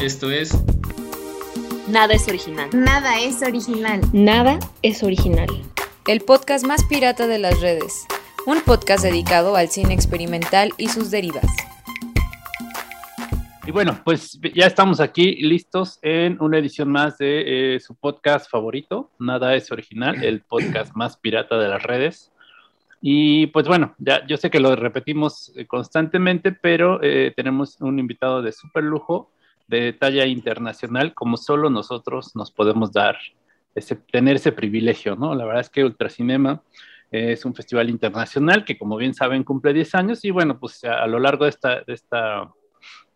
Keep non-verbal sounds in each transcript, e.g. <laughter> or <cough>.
Esto es Nada es original. Nada es original. Nada es original. El podcast más pirata de las redes. Un podcast dedicado al cine experimental y sus derivas. Y bueno, pues ya estamos aquí listos en una edición más de eh, su podcast favorito, Nada es original, el podcast más pirata de las redes. Y pues bueno, ya yo sé que lo repetimos eh, constantemente, pero eh, tenemos un invitado de súper lujo, de talla internacional, como solo nosotros nos podemos dar, ese, tener ese privilegio, ¿no? La verdad es que Ultracinema es un festival internacional que, como bien saben, cumple 10 años y bueno, pues a, lo largo de, esta, de, esta,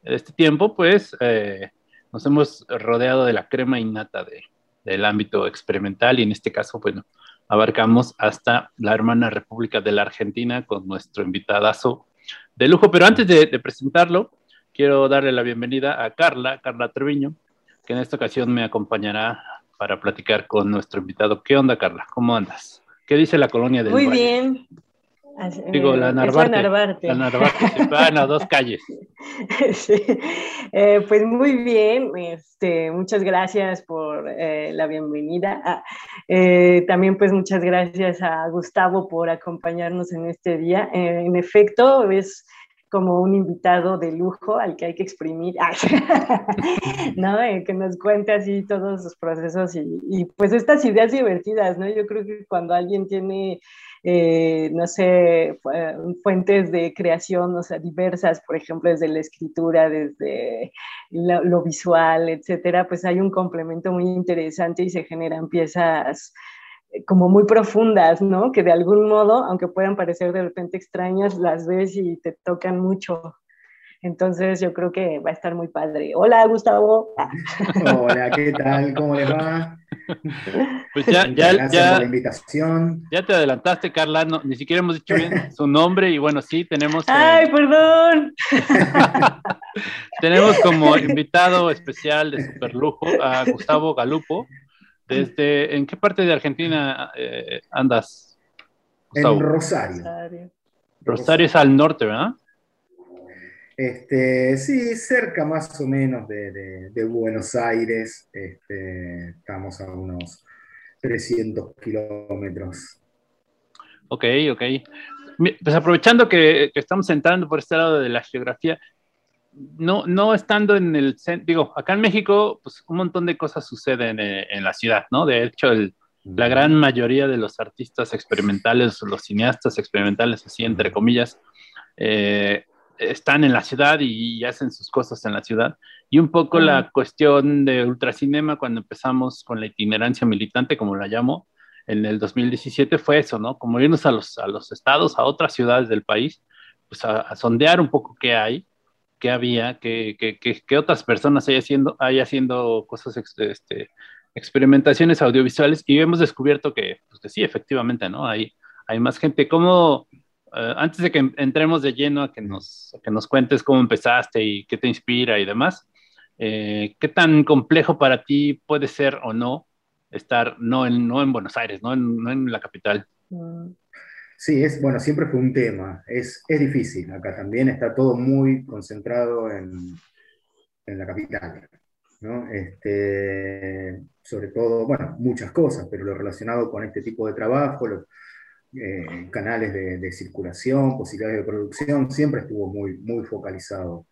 de este tiempo, pues eh, nos hemos rodeado de la crema innata de, del ámbito experimental y en este caso, bueno, abarcamos hasta la hermana República de la Argentina con nuestro invitadazo de lujo. Pero antes de, presentarlo, quiero darle la bienvenida a Carla, Carla Treviño, que en esta ocasión me acompañará para platicar con nuestro invitado. ¿Qué onda, Carla? ¿Cómo andas? ¿Qué dice la colonia del Muy bien. Digo, la Narvarte. La Narvarte. La Narvarte. Bueno, dos calles. <laughs> Sí. Eh, pues muy bien. Este, muchas gracias por eh, la bienvenida. Ah, eh, también pues muchas gracias a Gustavo por acompañarnos en este día. en efecto, es como un invitado de lujo al que hay que exprimir, <laughs> ¿no? que nos cuente así todos sus procesos y, pues estas ideas divertidas, ¿no? Yo creo que cuando alguien tiene eh, no sé, fuentes de creación, o sea, diversas, por ejemplo, desde la escritura, desde lo, visual, etcétera, pues hay un complemento muy interesante y se generan piezas eh, como muy profundas, ¿no? Que de algún modo, aunque puedan parecer de repente extrañas, las ves y te tocan mucho. Entonces yo creo que va a estar muy padre. Hola, Gustavo. Hola, ¿qué tal? ¿Cómo les va? Pues ya, ya, Gracias ya, por la invitación. Ya te adelantaste, Carla, ni siquiera hemos dicho bien <laughs> su nombre y bueno, sí, tenemos... Eh, ¡Ay, perdón! <laughs> tenemos como <laughs> invitado especial de superlujo a Gustavo Galupo. Desde, ¿En qué parte de Argentina eh, andas? En Rosario. Rosario. Rosario es al norte, ¿verdad? Este, sí, cerca más o menos de, Buenos Aires. Este, estamos a unos 300 kilómetros. Ok, ok. Pues aprovechando que, estamos entrando por este lado de la geografía, no, no estando en el centro, digo, acá en México, pues un montón de cosas suceden en, la ciudad, ¿no? De hecho, la gran mayoría de los artistas experimentales, los cineastas experimentales, así entre comillas, eh, están en la ciudad y, hacen sus cosas en la ciudad. Y un poco la cuestión de ultracinema, cuando empezamos con la itinerancia militante, como la llamo, en el 2017 fue eso, ¿no? Como irnos a los, a los estados, a otras ciudades del país, pues a, sondear un poco qué hay, qué había, qué, qué, otras personas hay haciendo, hay haciendo cosas, este, experimentaciones audiovisuales y hemos descubierto que, pues que sí, efectivamente, ¿no? Hay, hay más gente. ¿Cómo, eh, antes de que entremos de lleno a que nos, que nos cuentes cómo empezaste y qué te inspira y demás, eh, ¿qué tan complejo para ti puede ser o no estar no en, no en Buenos Aires, no en, no en la capital? Sí, es, bueno, siempre fue un tema. Es, es difícil acá también, está todo muy concentrado en, en la capital. ¿no? Este, sobre todo, bueno, muchas cosas, pero lo relacionado con este tipo de trabajo, lo, eh, canales de, circulación, posibilidades de producción, siempre estuvo muy, muy focalizado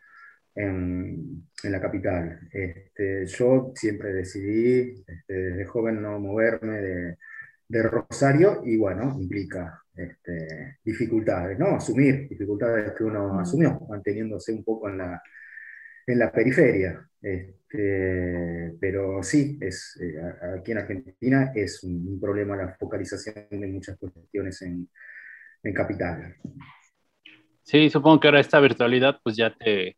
en, en la capital. Este, yo siempre decidí este, desde joven no moverme de, de Rosario y bueno, implica este, dificultades, ¿no? Asumir dificultades que uno asumió, manteniéndose un poco en la, en la periferia. Este, pero sí, es, eh, aquí en Argentina es un, problema la focalización de muchas cuestiones en, en, capital. Sí, supongo que ahora esta virtualidad pues ya te,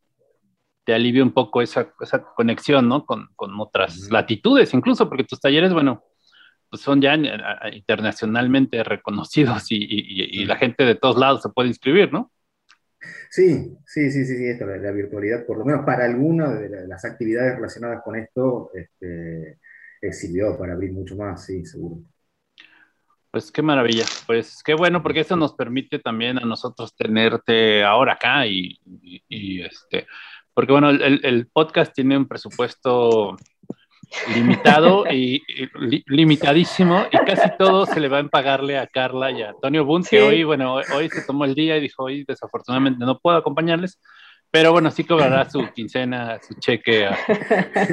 te alivia un poco esa, esa conexión, ¿no? Con, con otras latitudes, incluso porque tus talleres, bueno, pues son ya internacionalmente reconocidos y, y, y, la gente de todos lados se puede inscribir, ¿no? Sí, sí, sí, sí, esto, la, virtualidad, por lo menos para algunas de las actividades relacionadas con esto, este, eh, sirvió para abrir mucho más, sí, seguro. Pues qué maravilla, pues qué bueno, porque eso nos permite también a nosotros tenerte ahora acá y, este, porque bueno, el, podcast tiene un presupuesto limitado y, limitadísimo y casi todo se le va a pagarle a Carla y a Antonio Bunt, que hoy, bueno, hoy se tomó el día y dijo, hoy desafortunadamente no puedo acompañarles, pero bueno, sí cobrará su quincena, su cheque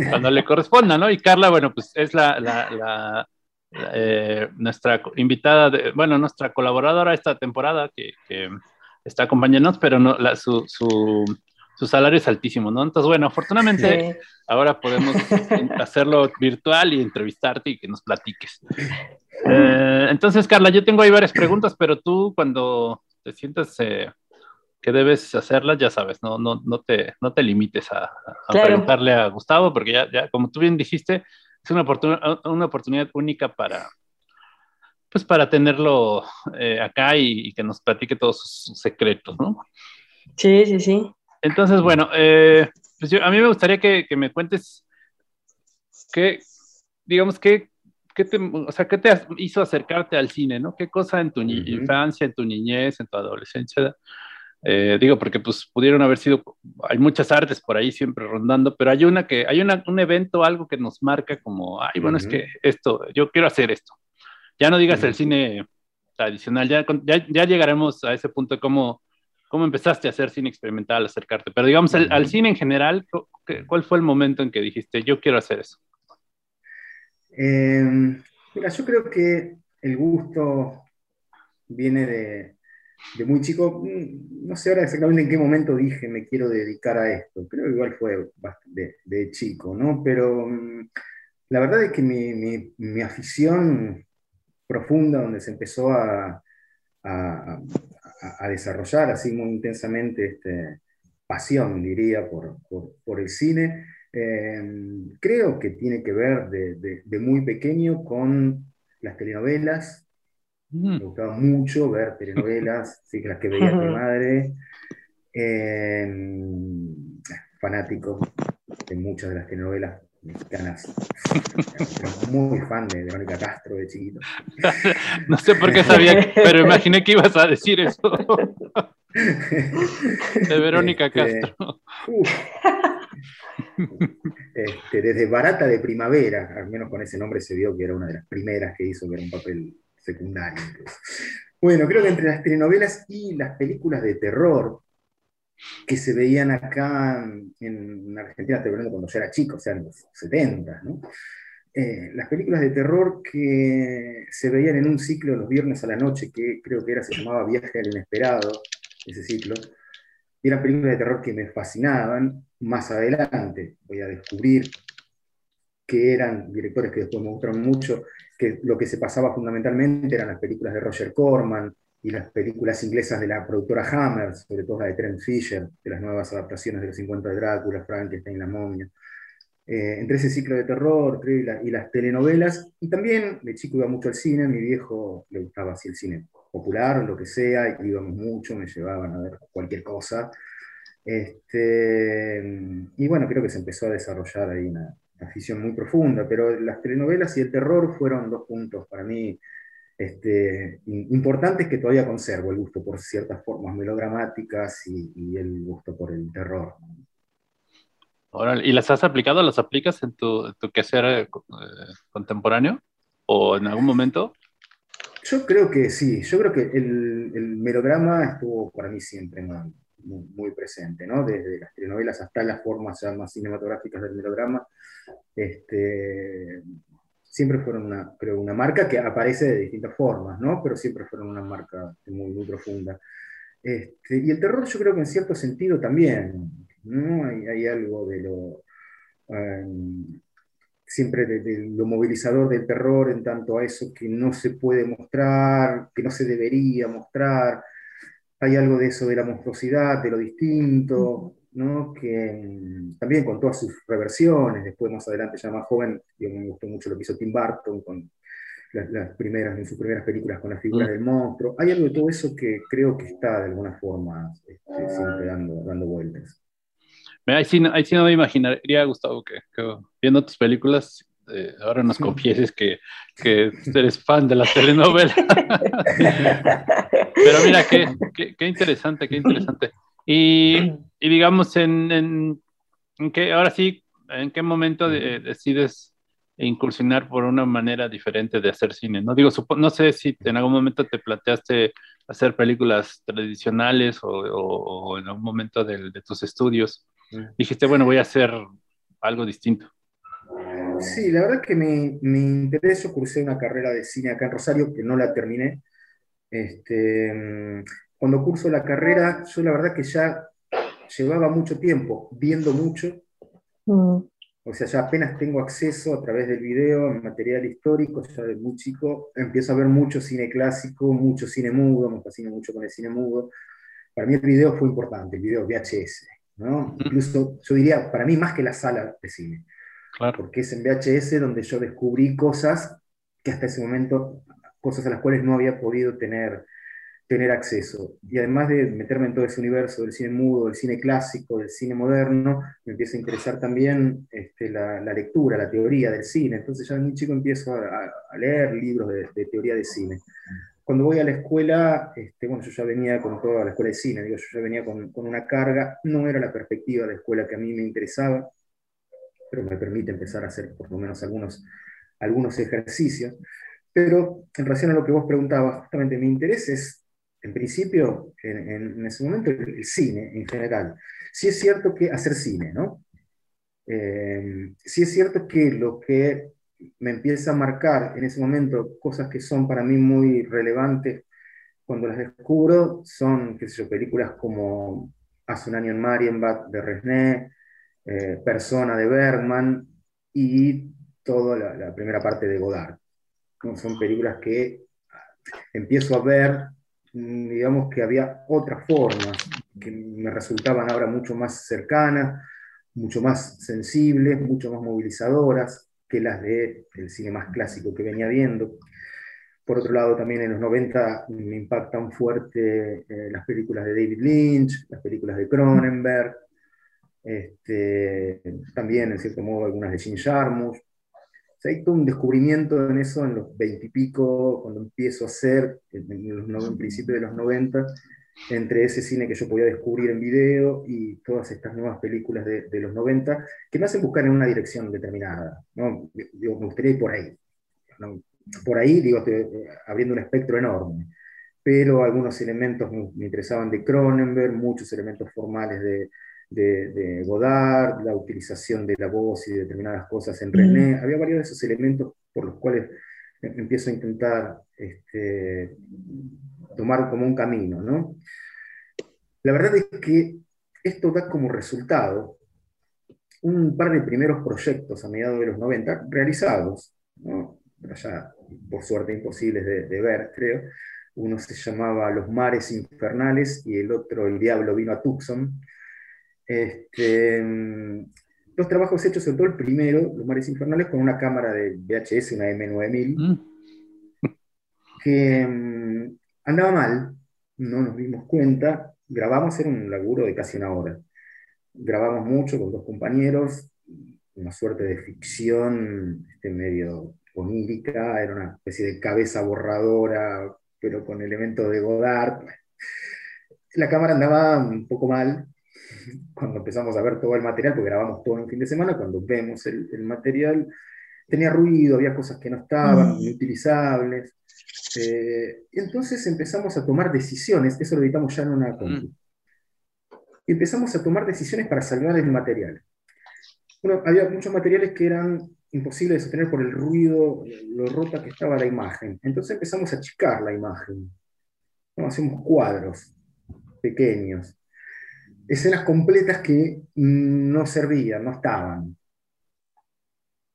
cuando le corresponda, ¿no? Y Carla, bueno, pues es la, eh, nuestra invitada, de, bueno, nuestra colaboradora esta temporada que, está acompañándonos, pero no, su, su, salario es altísimo, ¿no? Entonces, bueno, afortunadamente ahora podemos hacerlo virtual y entrevistarte y que nos platiques. Eh, entonces, Carla, yo tengo ahí varias preguntas, pero tú cuando te sientas... Eh, que debes hacerlas, ya sabes, no, no, no, te, no te limites a, preguntarle a Gustavo, porque ya, ya, como tú bien dijiste, es una, una oportunidad única para, pues para tenerlo eh, acá y, que nos platique todos sus, secretos, ¿no? Sí, sí, sí. Entonces, bueno, eh, pues a mí me gustaría que, que me cuentes qué, digamos, qué, qué te, o sea, qué te hizo acercarte al cine, ¿no? ¿Qué cosa en tu infancia, en tu niñez, en tu adolescencia eh, digo, porque pues pudieron haber sido, hay muchas artes por ahí siempre rondando, pero hay una que, hay una, un evento, algo que nos marca como, ay, bueno, es que esto, yo quiero hacer esto. Ya no digas el cine tradicional, ya, ya, llegaremos a ese punto de cómo, cómo empezaste a hacer cine experimental, acercarte, pero digamos, al, cine en general, ¿cuál fue el momento en que dijiste, yo quiero hacer eso? Em, mira, yo creo que el gusto viene de, de muy chico, mm, no sé ahora exactamente en qué momento dije me quiero dedicar a esto, creo que igual fue de, de chico, ¿no? Pero mm, la verdad es que mi, mi, afición profunda, donde se empezó a, a, a, desarrollar así muy intensamente este, pasión, diría, por, por, por el cine, em, creo que tiene que ver de, de muy pequeño con las telenovelas, me gustaba mucho ver telenovelas, <laughs> sí, las que veía mi madre. Em, fanático de muchas de las telenovelas mexicanas. muy fan de Verónica Castro de chiquito. <laughs> no sé por qué sabía, pero imaginé que ibas a decir eso. de Verónica este, Castro. Este, desde Barata de Primavera, al menos con ese nombre se vio que era una de las primeras que hizo, que era un papel secundario. Bueno, creo que entre las telenovelas y las películas de terror que se veían acá en Argentina, estoy hablando cuando yo era chico, o sea, en los 70, ¿no? Eh, las películas de terror que se veían en un ciclo los viernes a la noche, que creo que era, se llamaba Viaje al Inesperado, ese ciclo, eran películas de terror que me fascinaban. Más adelante voy a descubrir que eran directores que después me gustaron mucho, que lo que se pasaba fundamentalmente eran las películas de Roger Corman y las películas inglesas de la productora Hammer, sobre todo la de Trent Fisher, de las nuevas adaptaciones de los 50 de Drácula, Frankenstein, La momia. Eh, entre ese ciclo de terror y, las telenovelas, y también de chico iba mucho al cine, a mi viejo le gustaba así el cine popular, lo que sea, y íbamos mucho, me llevaban a ver cualquier cosa. Este, y bueno, creo que se empezó a desarrollar ahí una, afición muy profunda, pero las telenovelas y el terror fueron dos puntos para mí este, importantes que todavía conservo, el gusto por ciertas formas melodramáticas y, el gusto por el terror. ¿Y las has aplicado? ¿Las aplicas en tu, tu quehacer eh, contemporáneo? ¿O en algún momento? Yo creo que sí, yo creo que el, el melodrama estuvo para mí siempre muy, presente, ¿no? Desde las telenovelas hasta las formas ya más cinematográficas del melodrama, este, siempre fueron una, creo, una marca que aparece de distintas formas, ¿no? Pero siempre fueron una marca muy, muy profunda. Este, y el terror yo creo que en cierto sentido también, ¿no? Hay, hay algo de lo... Um, siempre de, lo movilizador del terror en tanto a eso que no se puede mostrar, que no se debería mostrar, hay algo de eso de la monstruosidad, de lo distinto, ¿no? que mm, también con todas sus reversiones, después más adelante ya más joven, me gustó mucho lo que hizo Tim Burton con las, primeras, en sus primeras películas con las figuras mm. del monstruo. Hay algo de todo eso que creo que está de alguna forma este, siempre dando, dando vueltas. Ahí sí, ahí sí no me imaginaría, Gustavo, que, viendo tus películas eh, ahora nos confieses que, que, eres fan de la telenovela. <laughs> <laughs> Pero mira, qué, qué, interesante, qué interesante. Y, y digamos, en, en, ¿En qué, ahora sí, ¿en qué momento decides incursionar por una manera diferente de hacer cine? No digo, no sé si en algún momento te planteaste hacer películas tradicionales o, en algún momento de, tus estudios dijiste, bueno, voy a hacer algo distinto. Sí, la verdad que mi interés, yo cursé una carrera de cine acá en Rosario, que no la terminé. Este, cuando curso la carrera, yo la verdad que ya llevaba mucho tiempo viendo mucho. Mm. O sea, ya apenas tengo acceso a través del video, material histórico, ya de muy chico, empiezo a ver mucho cine clásico, mucho cine mudo, me fascino mucho con el cine mudo. Para mí el video fue importante, el video VHS, ¿no? Incluso yo diría, para mí más que la sala de cine. Claro. Porque es en VHS donde yo descubrí cosas que hasta ese momento, cosas a las cuales no había podido tener tener acceso. Y además de meterme en todo ese universo del cine mudo, del cine clásico, del cine moderno, me empieza a interesar también este, la, lectura, la teoría del cine. Entonces ya de muy chico empiezo a, leer libros de, teoría de cine. Cuando voy a la escuela, este, bueno, yo ya venía con toda la escuela de cine, digo, yo ya venía con, con una carga, no era la perspectiva de escuela que a mí me interesaba, pero me permite empezar a hacer por lo menos algunos, algunos ejercicios. Pero en relación a lo que vos preguntabas, justamente mi interés es en principio, en, ese momento, el, cine en general. Sí es cierto que hacer cine, ¿no? Eh, sí es cierto que lo que me empieza a marcar en ese momento cosas que son para mí muy relevantes cuando las descubro son, qué sé películas como Hace un año en Marienbad de Resné, eh, Persona de Bergman y toda la, primera parte de Godard. Son películas que empiezo a ver digamos que había otras formas que me resultaban ahora mucho más cercanas, mucho más sensibles, mucho más movilizadoras que las del cine más clásico que venía viendo. Por otro lado, también en los 90 me impactan fuerte eh, las películas de David Lynch, las películas de Cronenberg, este, también, en cierto modo, algunas de Jim Jarmusch hay todo un descubrimiento en eso en los veintipico, cuando empiezo a hacer, en, los, principio de los 90, entre ese cine que yo podía descubrir en video y todas estas nuevas películas de, los 90, que me hacen buscar en una dirección determinada. ¿no? Digo, me gustaría ir por ahí. Por ahí, digo, abriendo un espectro enorme. Pero algunos elementos me interesaban de Cronenberg, muchos elementos formales de, de, Godard, la utilización de la voz y de determinadas cosas en René. Había varios de esos elementos por los cuales em, empiezo a intentar este, tomar como un camino. ¿no? La verdad es que esto da como resultado un par de primeros proyectos a mediados de los 90 realizados, ¿no? ya por suerte imposibles de, de, ver, creo. Uno se llamaba Los Mares Infernales y el otro El Diablo vino a Tucson, este, los trabajos hechos, sobre todo el primero, Los Mares Infernales, con una cámara de VHS, una M9000, mm. que mm, andaba mal, no nos dimos cuenta, grabamos, era un laburo de casi una hora. Grabamos mucho con dos compañeros, una suerte de ficción este, medio onírica, era una especie de cabeza borradora, pero con elementos de Godard. La cámara andaba un poco mal, <laughs> cuando empezamos a ver todo el material, porque grabamos todo en un fin de semana, cuando vemos el, material, tenía ruido, había cosas que no estaban, mm. inutilizables. Eh, entonces empezamos a tomar decisiones, eso lo editamos ya en una mm. Empezamos a tomar decisiones para salvar el material. Bueno, había muchos materiales que eran imposibles de sostener por el ruido, lo rota que estaba la imagen. Entonces empezamos a achicar la imagen. Hacemos cuadros pequeños escenas completas que no servían, no estaban.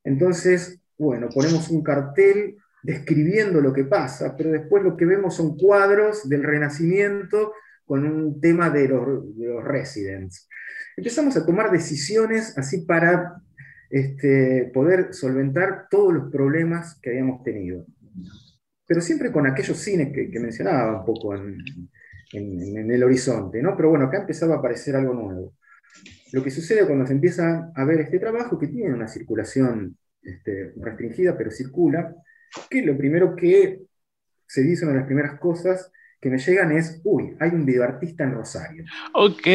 Entonces, bueno, ponemos un cartel describiendo lo que pasa, pero después lo que vemos son cuadros del Renacimiento con un tema de los, de residents. Empezamos a tomar decisiones así para este, poder solventar todos los problemas que habíamos tenido. Pero siempre con aquellos cines que, que mencionaba un poco en, en, el horizonte, ¿no? Pero bueno, acá empezaba a aparecer algo nuevo. Lo que sucede cuando se empieza a ver este trabajo, que tiene una circulación este, restringida, pero circula, que lo primero que se dice, una de las primeras cosas que me llegan es, uy, hay un videoartista en Rosario. Ok.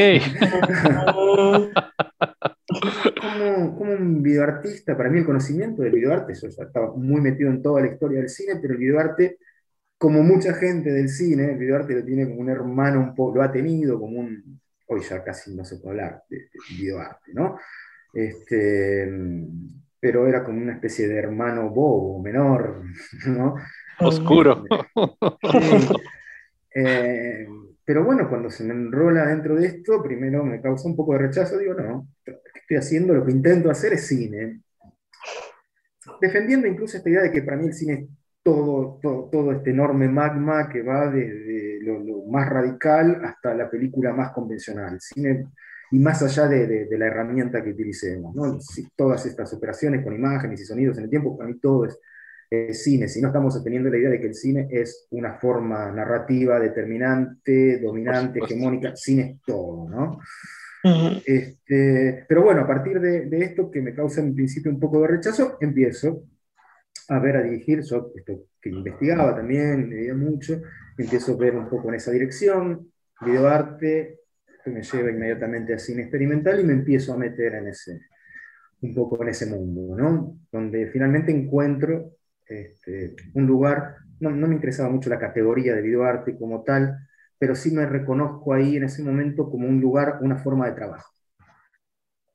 como, como un videoartista, para mí el conocimiento del videoarte, yo ya estaba muy metido en toda la historia del cine, pero el videoarte, como mucha gente del cine, el videoarte lo tiene como un hermano, un poco, lo ha tenido como un, hoy ya casi no se puede hablar de, de videoarte, ¿no? Este, pero era como una especie de hermano bobo, menor, ¿no? Oscuro. Eh, pero bueno, cuando se me enrola dentro de esto, primero me causa un poco de rechazo, digo, no, lo que estoy haciendo, lo que intento hacer es cine. Defendiendo incluso esta idea de que para mí el cine es todo, todo, todo este enorme magma que va desde lo, lo, más radical hasta la película más convencional. Cine, y más allá de, de, de la herramienta que utilicemos. ¿no? Todas estas operaciones con imágenes y sonidos en el tiempo, para mí todo es eh, cine, si no estamos obteniendo la idea de que el cine es una forma narrativa determinante, dominante, hegemónica, cine es todo, ¿no? Uh -huh. este, pero bueno, a partir de, de, esto que me causa en principio un poco de rechazo, empiezo a ver, a dirigir, yo esto que investigaba también, leía mucho, empiezo a ver un poco en esa dirección, videoarte, que me lleva inmediatamente a cine experimental y me empiezo a meter en ese, un poco en ese mundo, ¿no? Donde finalmente encuentro este, un lugar, no, no, me interesaba mucho la categoría de videoarte como tal, pero sí me reconozco ahí en ese momento como un lugar, una forma de trabajo.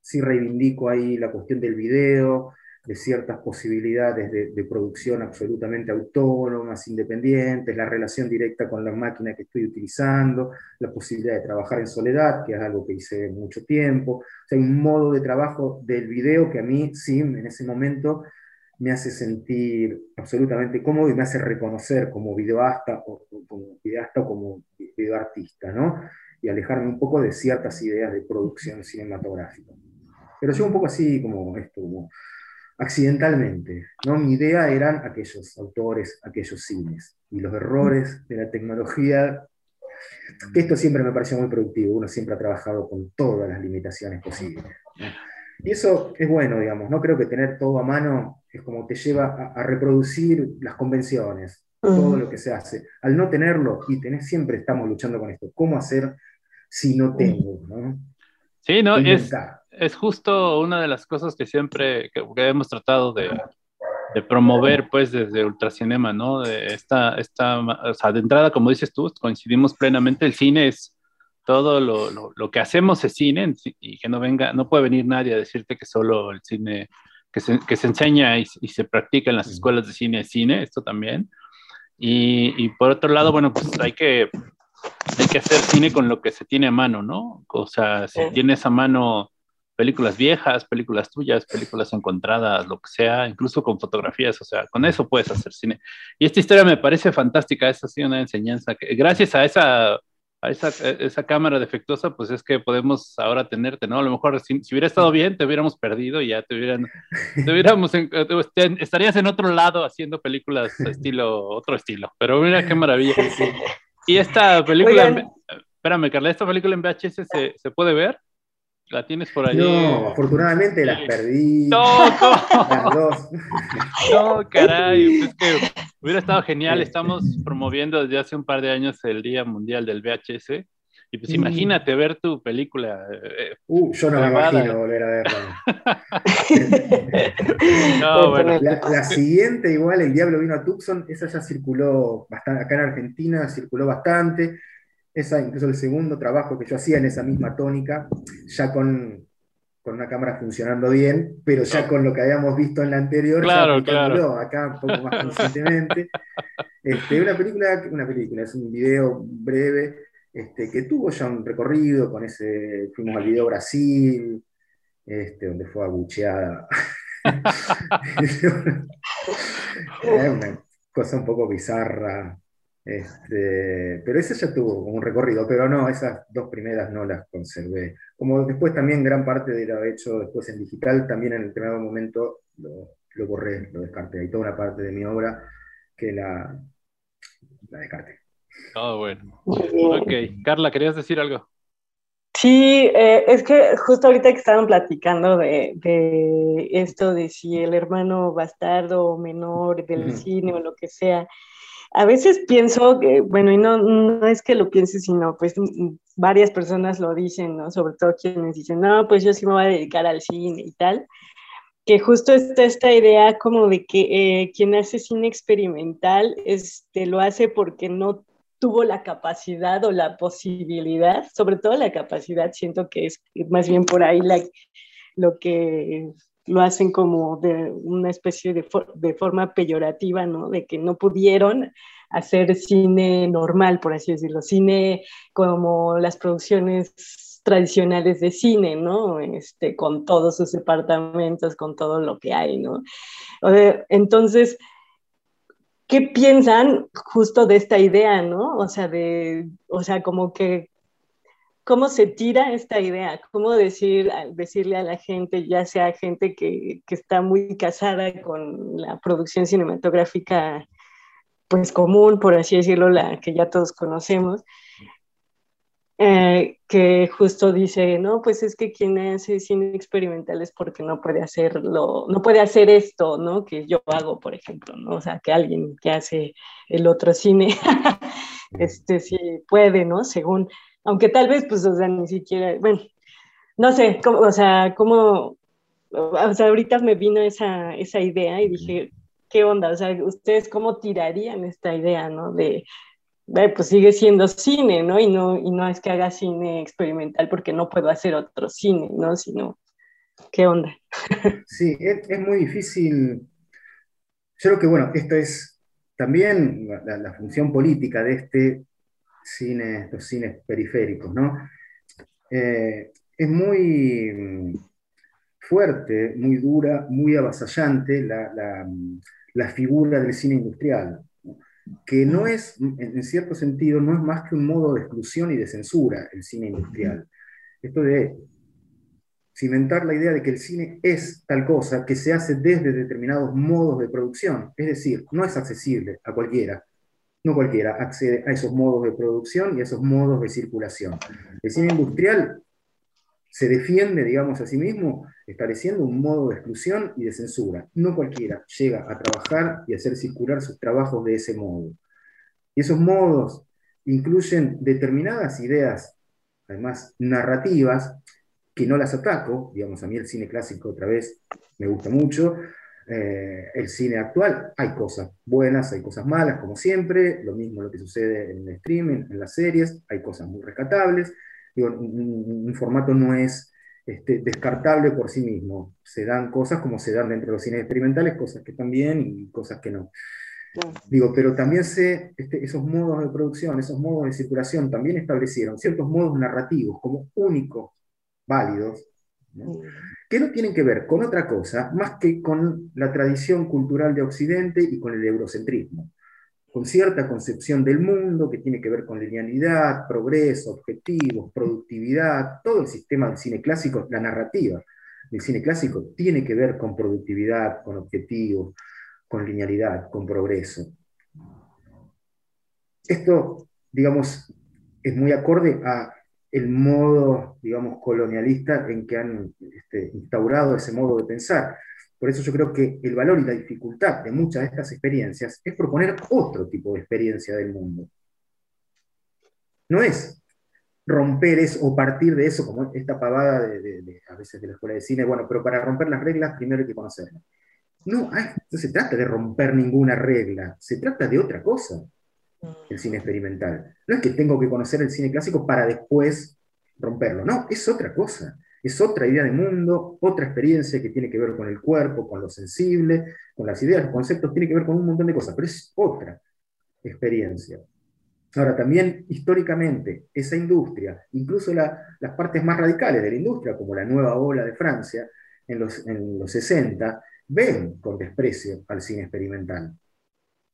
Sí reivindico ahí la cuestión del video, de ciertas posibilidades de, de, producción absolutamente autónomas, independientes, la relación directa con la máquina que estoy utilizando, la posibilidad de trabajar en soledad, que es algo que hice mucho tiempo. O sea, un modo de trabajo del video que a mí, sí, en ese momento me hace sentir absolutamente cómodo y me hace reconocer como videoasta o como videoasta o como videoartista, ¿no? Y alejarme un poco de ciertas ideas de producción cinematográfica. Pero yo un poco así como esto, como accidentalmente, ¿no? Mi idea eran aquellos autores, aquellos cines, y los errores de la tecnología, esto siempre me pareció muy productivo, uno siempre ha trabajado con todas las limitaciones posibles. Y eso es bueno, digamos, no creo que tener todo a mano es como te lleva a, a reproducir las convenciones, uh -huh. todo lo que se hace. Al no tenerlo, y tener, siempre estamos luchando con esto, ¿cómo hacer si no tengo? ¿no? Sí, no, es, es, justo una de las cosas que siempre que, que hemos tratado de, de, promover, pues, desde Ultracinema, ¿no? De esta, esta, o sea, de entrada, como dices tú, coincidimos plenamente, el cine es todo lo, lo, lo, que hacemos es cine y que no venga, no puede venir nadie a decirte que solo el cine que se, que se enseña y, y, se practica en las escuelas de cine es cine, esto también. Y, y, por otro lado, bueno, pues hay que, hay que hacer cine con lo que se tiene a mano, ¿no? O sea, si tienes a mano películas viejas, películas tuyas, películas encontradas, lo que sea, incluso con fotografías, o sea, con eso puedes hacer cine. Y esta historia me parece fantástica, esa ha sido una enseñanza que gracias a esa a esa, esa, cámara defectuosa, pues es que podemos ahora tenerte, ¿no? A lo mejor si, si hubiera estado bien, te hubiéramos perdido y ya te hubieran, te hubiéramos, en, te, estarías en otro lado haciendo películas estilo, otro estilo, pero mira qué maravilla. Y esta <laughs> película, en, espérame, Carla, ¿esta película en VHS se, se puede ver? ¿La tienes por ahí? No, afortunadamente las perdí. No, <laughs> ¿cómo? Las dos. <laughs> No, caray, es que hubiera estado genial. Estamos promoviendo desde hace un par de años el Día Mundial del VHS. Y pues imagínate ver tu película. Eh, uh, yo no grabada. me imagino volver a verla. <laughs> <laughs> no, bueno. La, la, siguiente, igual, El Diablo vino a Tucson, esa ya circuló bastante, acá en Argentina circuló bastante esa, incluso el segundo trabajo que yo hacía en esa misma tónica, ya con, con una cámara funcionando bien, pero ya con lo que habíamos visto en la anterior, claro, claro. acá un poco más conscientemente. <laughs> Este, una película, una película, es un video breve, este, que tuvo ya un recorrido con ese, fuimos al video Brasil, este, donde fue abucheada. <laughs> una cosa un poco bizarra, este, pero ese ya tuvo un recorrido, pero no, esas dos primeras no las conservé. Como después también gran parte de lo hecho después en digital, también en el determinado momento lo, lo, borré, lo descarté. Hay toda una parte de mi obra que la, la descarté. Oh, bueno. Ok, Carla, ¿querías decir algo? Sí, eh, es que justo ahorita que estaban platicando de, de, esto de si el hermano bastardo o menor del uh -huh. cine o lo que sea, a veces pienso que, bueno, y no, no es que lo piense, sino pues varias personas lo dicen, ¿no? Sobre todo quienes dicen, no, pues yo sí me voy a dedicar al cine y tal, que justo está esta idea como de que eh, quien hace cine experimental este, lo hace porque no tuvo la capacidad o la posibilidad, sobre todo la capacidad, siento que es más bien por ahí lo que lo hacen como de una especie de, de, forma peyorativa, ¿no? De que no pudieron hacer cine normal, por así decirlo, cine como las producciones tradicionales de cine, ¿no? Este, con todos sus departamentos, con todo lo que hay, ¿no? Entonces, ¿qué piensan justo de esta idea, ¿no? O sea, de, o sea, como que ¿Cómo se tira esta idea? ¿Cómo decir, decirle a la gente, ya sea gente que, que, está muy casada con la producción cinematográfica pues común, por así decirlo, la que ya todos conocemos, eh, que justo dice, no, pues es que quien hace cine experimental es porque no puede hacerlo, no puede hacer esto, ¿no? Que yo hago, por ejemplo, ¿no? O sea, que alguien que hace el otro cine, <laughs> este sí puede, ¿no? Según aunque tal vez, pues, o sea, ni siquiera, bueno, no sé, cómo, o sea, cómo, o sea, ahorita me vino esa, esa idea y dije, ¿qué onda? O sea, ¿ustedes cómo tirarían esta idea, no? De, pues sigue siendo cine, ¿no? Y, ¿no? y no es que haga cine experimental porque no puedo hacer otro cine, ¿no? Sino, ¿qué onda? <laughs> Sí, es, muy difícil. Yo creo que, bueno, esto es también la, función política de este cine, estos cines periféricos, ¿no? Eh, es muy mm, fuerte, muy dura, muy avasallante la, la, figura del cine industrial, que no es, en cierto sentido, no es más que un modo de exclusión y de censura el cine industrial. Esto de cimentar la idea de que el cine es tal cosa que se hace desde determinados modos de producción, es decir, no es accesible a cualquiera, no cualquiera accede a esos modos de producción y a esos modos de circulación. El cine industrial se defiende, digamos, a sí mismo, estableciendo un modo de exclusión y de censura. No cualquiera llega a trabajar y hacer circular sus trabajos de ese modo. Y esos modos incluyen determinadas ideas, además narrativas, que no las ataco, digamos, a mí el cine clásico otra vez me gusta mucho, eh, el cine actual. Hay cosas buenas, hay cosas malas, como siempre, lo mismo lo que sucede en el streaming, en las series, hay cosas muy rescatables. Un, formato no es este, descartable por sí mismo. Se dan cosas como se dan dentro de los cines experimentales, cosas que están bien y cosas que no. Digo, pero también se, este, esos modos de producción, esos modos de circulación también establecieron ciertos modos narrativos como únicos, válidos, que no tienen que ver con otra cosa más que con la tradición cultural de Occidente y con el eurocentrismo, con cierta concepción del mundo que tiene que ver con linealidad, progreso, objetivos, productividad, todo el sistema del cine clásico, la narrativa del cine clásico tiene que ver con productividad, con objetivos, con linealidad, con progreso. Esto, digamos, es muy acorde a el modo, digamos, colonialista en que han este, instaurado ese modo de pensar. Por eso yo creo que el valor y la dificultad de muchas de estas experiencias es proponer otro tipo de experiencia del mundo. No es romper eso o partir de eso, como esta pavada de, a veces de la escuela de cine, bueno, pero para romper las reglas primero hay que conocerlas. No, no se trata de romper ninguna regla, se trata de otra cosa el cine experimental. No es que tengo que conocer el cine clásico para después romperlo, no, es otra cosa. Es otra idea de mundo, otra experiencia que tiene que ver con el cuerpo, con lo sensible, con las ideas, los conceptos, tiene que ver con un montón de cosas, pero es otra experiencia. Ahora, también históricamente, esa industria, incluso las partes más radicales de la industria, como la nueva ola de Francia en los, en los 60, ven con desprecio al cine experimental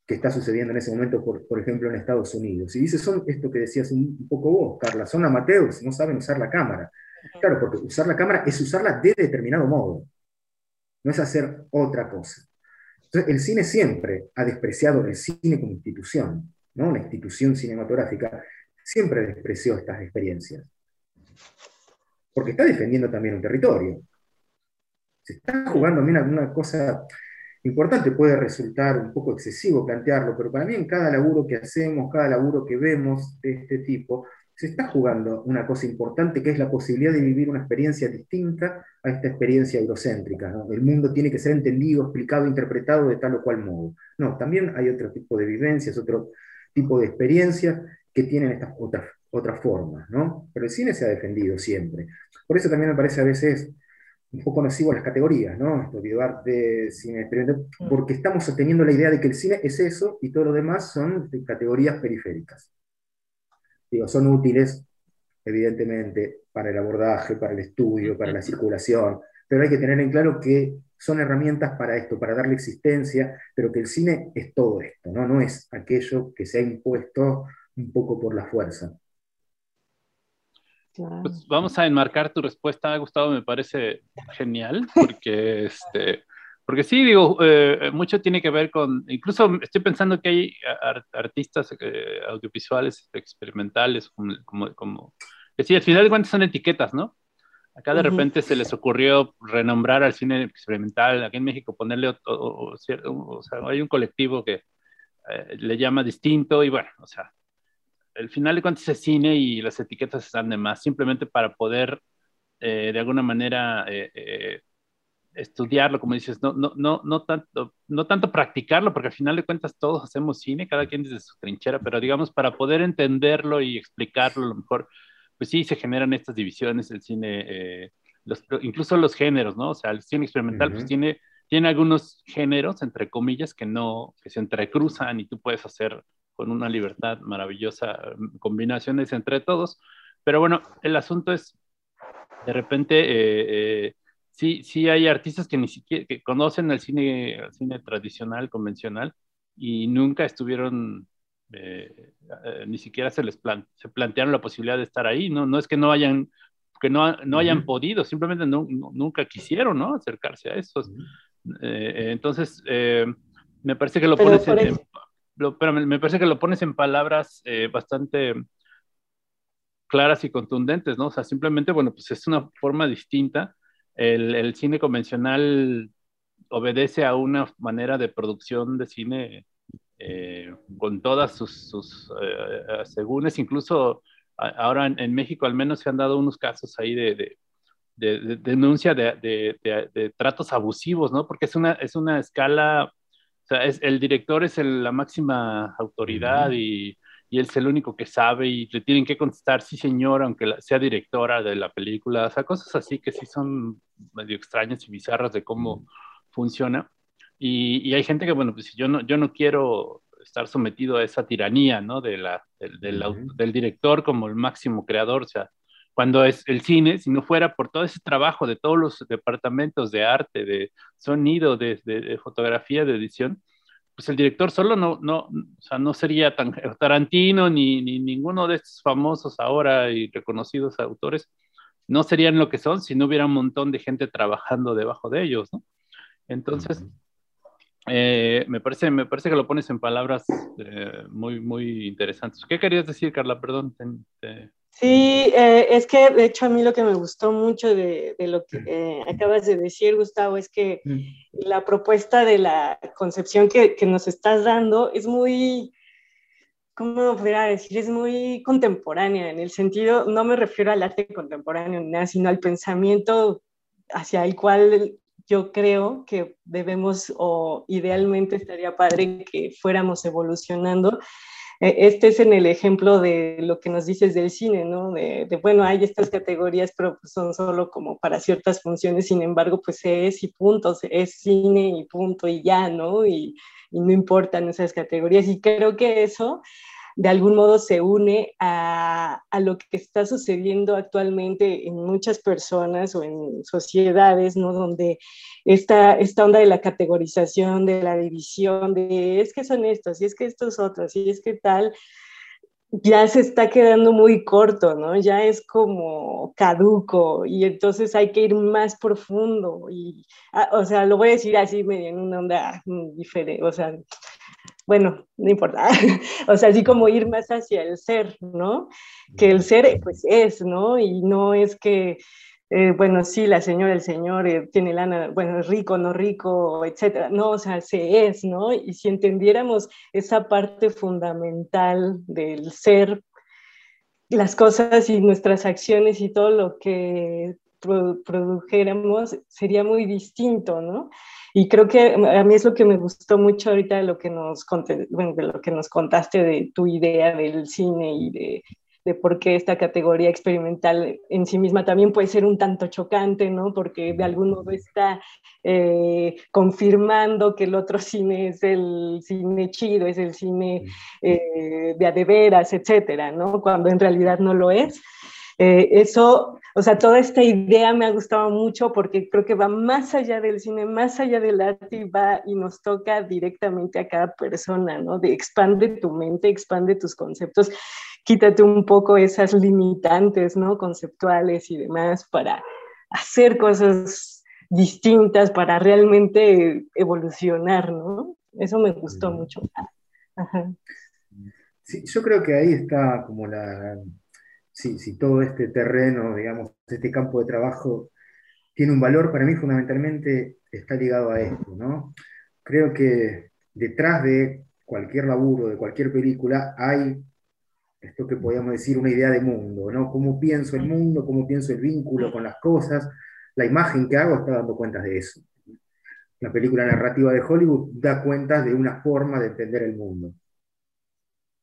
que está sucediendo en ese momento, por, por ejemplo, en Estados Unidos. Y dice, son esto que decías un, poco vos, Carla, son amateurs, no saben usar la cámara. Claro, porque usar la cámara es usarla de determinado modo, no es hacer otra cosa. Entonces, el cine siempre ha despreciado el cine como institución, ¿no? Una institución cinematográfica siempre despreció estas experiencias. Porque está defendiendo también un territorio. Se está jugando también alguna cosa importante, puede resultar un poco excesivo plantearlo, pero para mí en cada laburo que hacemos, cada laburo que vemos de este tipo, se está jugando una cosa importante que es la posibilidad de vivir una experiencia distinta a esta experiencia eurocéntrica. El mundo tiene que ser entendido, explicado, interpretado de tal o cual modo. No, también hay otro tipo de vivencias, otro tipo de experiencias que tienen estas otras, otras formas, ¿no? Pero el cine se ha defendido siempre. Por eso también me parece a veces un poco nocivo las categorías, ¿no? Estudio arte, cine experimental, mm. porque estamos sosteniendo la idea de que el cine es eso y todo lo demás son categorías periféricas. Digo, son útiles, evidentemente, para el abordaje, para el estudio, para la circulación, pero hay que tener en claro que son herramientas para esto, para darle existencia, pero que el cine es todo esto, ¿no? No es aquello que se ha impuesto un poco por la fuerza. Pues vamos a enmarcar tu respuesta, Gustavo, me parece genial, porque este, porque sí, digo, eh, mucho tiene que ver con, incluso estoy pensando que hay artistas eh, audiovisuales experimentales, como, como, como, que sí, al final de cuentas son etiquetas, ¿no? Acá de repente se les ocurrió renombrar al cine experimental, aquí en México ponerle, o, sea, hay un colectivo que eh, le llama distinto y bueno, o sea, al final de cuentas es cine y las etiquetas están de más, simplemente para poder de alguna manera estudiarlo, como dices, no, no, no, no, tanto, no tanto practicarlo, porque al final de cuentas todos hacemos cine, cada quien desde su trinchera, pero digamos, para poder entenderlo y explicarlo, a lo mejor, pues sí, se generan estas divisiones, el cine, eh, incluso los géneros, ¿no? O sea, el cine experimental, pues tiene, tiene algunos géneros, entre comillas, que no, que se entrecruzan y tú puedes hacer con una libertad maravillosa mm, combinaciones entre todos, pero bueno, el asunto es, de repente, eh, eh, sí, sí hay artistas que ni siquiera que conocen el cine, el cine tradicional, convencional, y nunca estuvieron, eh, eh, ni siquiera se les se plantearon la posibilidad de estar ahí, ¿no? No es que no hayan, que no, no hayan podido, simplemente no, nunca quisieron, ¿no? Acercarse a eso. Eh, entonces, me parece que lo pones en, pero me, parece que lo pones en palabras bastante claras y contundentes, ¿no? O sea, simplemente, bueno, pues es una forma distinta el, cine convencional obedece a una manera de producción de cine eh, con todas sus, sus eh, incluso ahora en, México al menos se han dado unos casos ahí de, denuncia de, tratos abusivos, ¿no? Porque es una, es una escala, o sea, es, el director es la máxima autoridad y y él es el único que sabe y le tienen que contestar, sí señor, aunque sea directora de la película, o sea, cosas así que sí son medio extrañas y bizarras de cómo funciona. Y, y hay gente que, bueno, pues yo no, yo no quiero estar sometido a esa tiranía, ¿no? De la, del, del, director como el máximo creador, o sea, cuando es el cine, si no fuera por todo ese trabajo de todos los departamentos de arte, de sonido, de, de fotografía, de edición, pues el director solo no, no, o sea, no sería tan Tarantino ni, ni, ninguno de estos famosos ahora y reconocidos autores, no serían lo que son si no hubiera un montón de gente trabajando debajo de ellos, ¿no? Entonces, eh, me, parece, me parece que lo pones en palabras eh, muy, muy interesantes. ¿Qué querías decir, Carla? Perdón. Sí, eh, es que de hecho a mí lo que me gustó mucho de, lo que eh, acabas de decir, Gustavo, es que la propuesta de la concepción que, nos estás dando es muy, ¿cómo podría decir? Es muy contemporánea, en el sentido, no me refiero al arte contemporáneo ni nada, sino al pensamiento hacia el cual yo creo que debemos o idealmente estaría padre que fuéramos evolucionando este es en el ejemplo de lo que nos dices del cine, ¿no? De, bueno, hay estas categorías, pero pues son solo como para ciertas funciones, sin embargo, pues es y punto, es cine y punto y ya, ¿no? Y no importan esas categorías. Y creo que eso de algún modo se une a, a, lo que está sucediendo actualmente en muchas personas o en sociedades, ¿no? Donde esta, esta onda de la categorización, de la división, de es que son estos, y es que estos otros, y es que tal, ya se está quedando muy corto, ¿no? Ya es como caduco y entonces hay que ir más profundo y, ah, o sea, lo voy a decir así medio en una onda diferente, o sea, bueno, no importa, <laughs> o sea, así como ir más hacia el ser, ¿no? Que el ser pues es, ¿no? Y no es que eh, bueno, sí, la señora, el señor eh, tiene lana, bueno, es rico, no rico, etcétera. No, o sea, se es, ¿no? Y si entendiéramos esa parte fundamental del ser, las cosas y nuestras acciones y todo lo que produjéramos, sería muy distinto, ¿no? Y creo que a mí es lo que me gustó mucho ahorita de lo que nos, bueno, de lo que nos contaste de tu idea del cine y de de por qué esta categoría experimental en sí misma también puede ser un tanto chocante, ¿no? Porque de algún modo está eh, confirmando que el otro cine es el cine chido, es el cine eh, de adeveras, etcétera, ¿no? Cuando en realidad no lo es. Eh, eso, o sea, toda esta idea me ha gustado mucho porque creo que va más allá del cine, más allá del arte y va y nos toca directamente a cada persona, ¿no? De expande tu mente, expande tus conceptos quítate un poco esas limitantes, ¿no? Conceptuales y demás para hacer cosas distintas, para realmente evolucionar, ¿no? Eso me gustó mucho. Sí, yo creo que ahí está como la, sí, si todo este terreno, digamos, este campo de trabajo tiene un valor, para mí fundamentalmente está ligado a esto, ¿no? Creo que detrás de cualquier laburo, de cualquier película, hay esto que podríamos decir una idea de mundo, ¿no? Cómo pienso el mundo, cómo pienso el vínculo con las cosas, la imagen que hago está dando cuenta de eso. La película narrativa de Hollywood da cuenta de una forma de entender el mundo.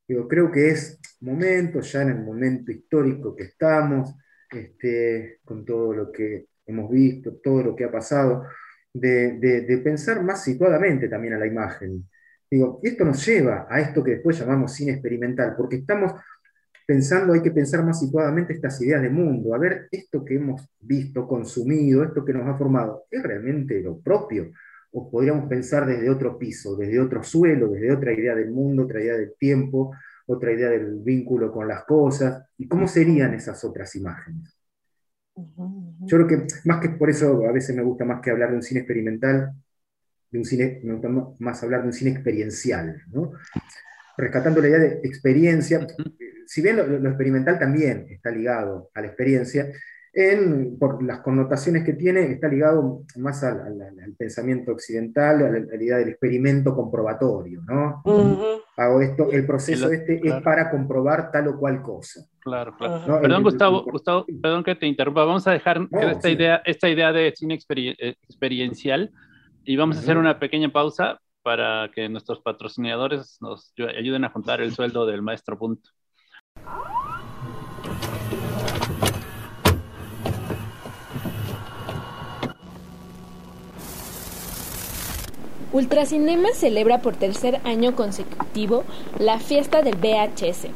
Yo creo que es momento, ya en el momento histórico que estamos, este, con todo lo que hemos visto, todo lo que ha pasado, de, de pensar más situadamente también a la imagen. Digo, esto nos lleva a esto que después llamamos cine experimental, porque estamos pensando, hay que pensar más situadamente estas ideas de mundo, a ver, esto que hemos visto, consumido, esto que nos ha formado, ¿es realmente lo propio? ¿O podríamos pensar desde otro piso, desde otro suelo, desde otra idea del mundo, otra idea del tiempo, otra idea del vínculo con las cosas? ¿Y cómo serían esas otras imágenes? Yo creo que más que por eso a veces me gusta más que hablar de un cine experimental, de un cine, me gusta más hablar de un cine experiencial, ¿no? rescatando la idea de experiencia, si bien lo, experimental también está ligado a la experiencia, por las connotaciones que tiene, está ligado más al, pensamiento occidental, a la, idea del experimento comprobatorio, ¿no? Hago esto, el proceso este es para comprobar tal o cual cosa. Claro, claro. Perdón, Gustavo, Gustavo, perdón que te interrumpa. Vamos a dejar esta, idea, esta idea de cine eh, experiencial y vamos a hacer una pequeña pausa para que nuestros patrocinadores nos ayuden a juntar el sueldo del maestro punto. Ultracinema celebra por tercer año consecutivo la fiesta del VHS.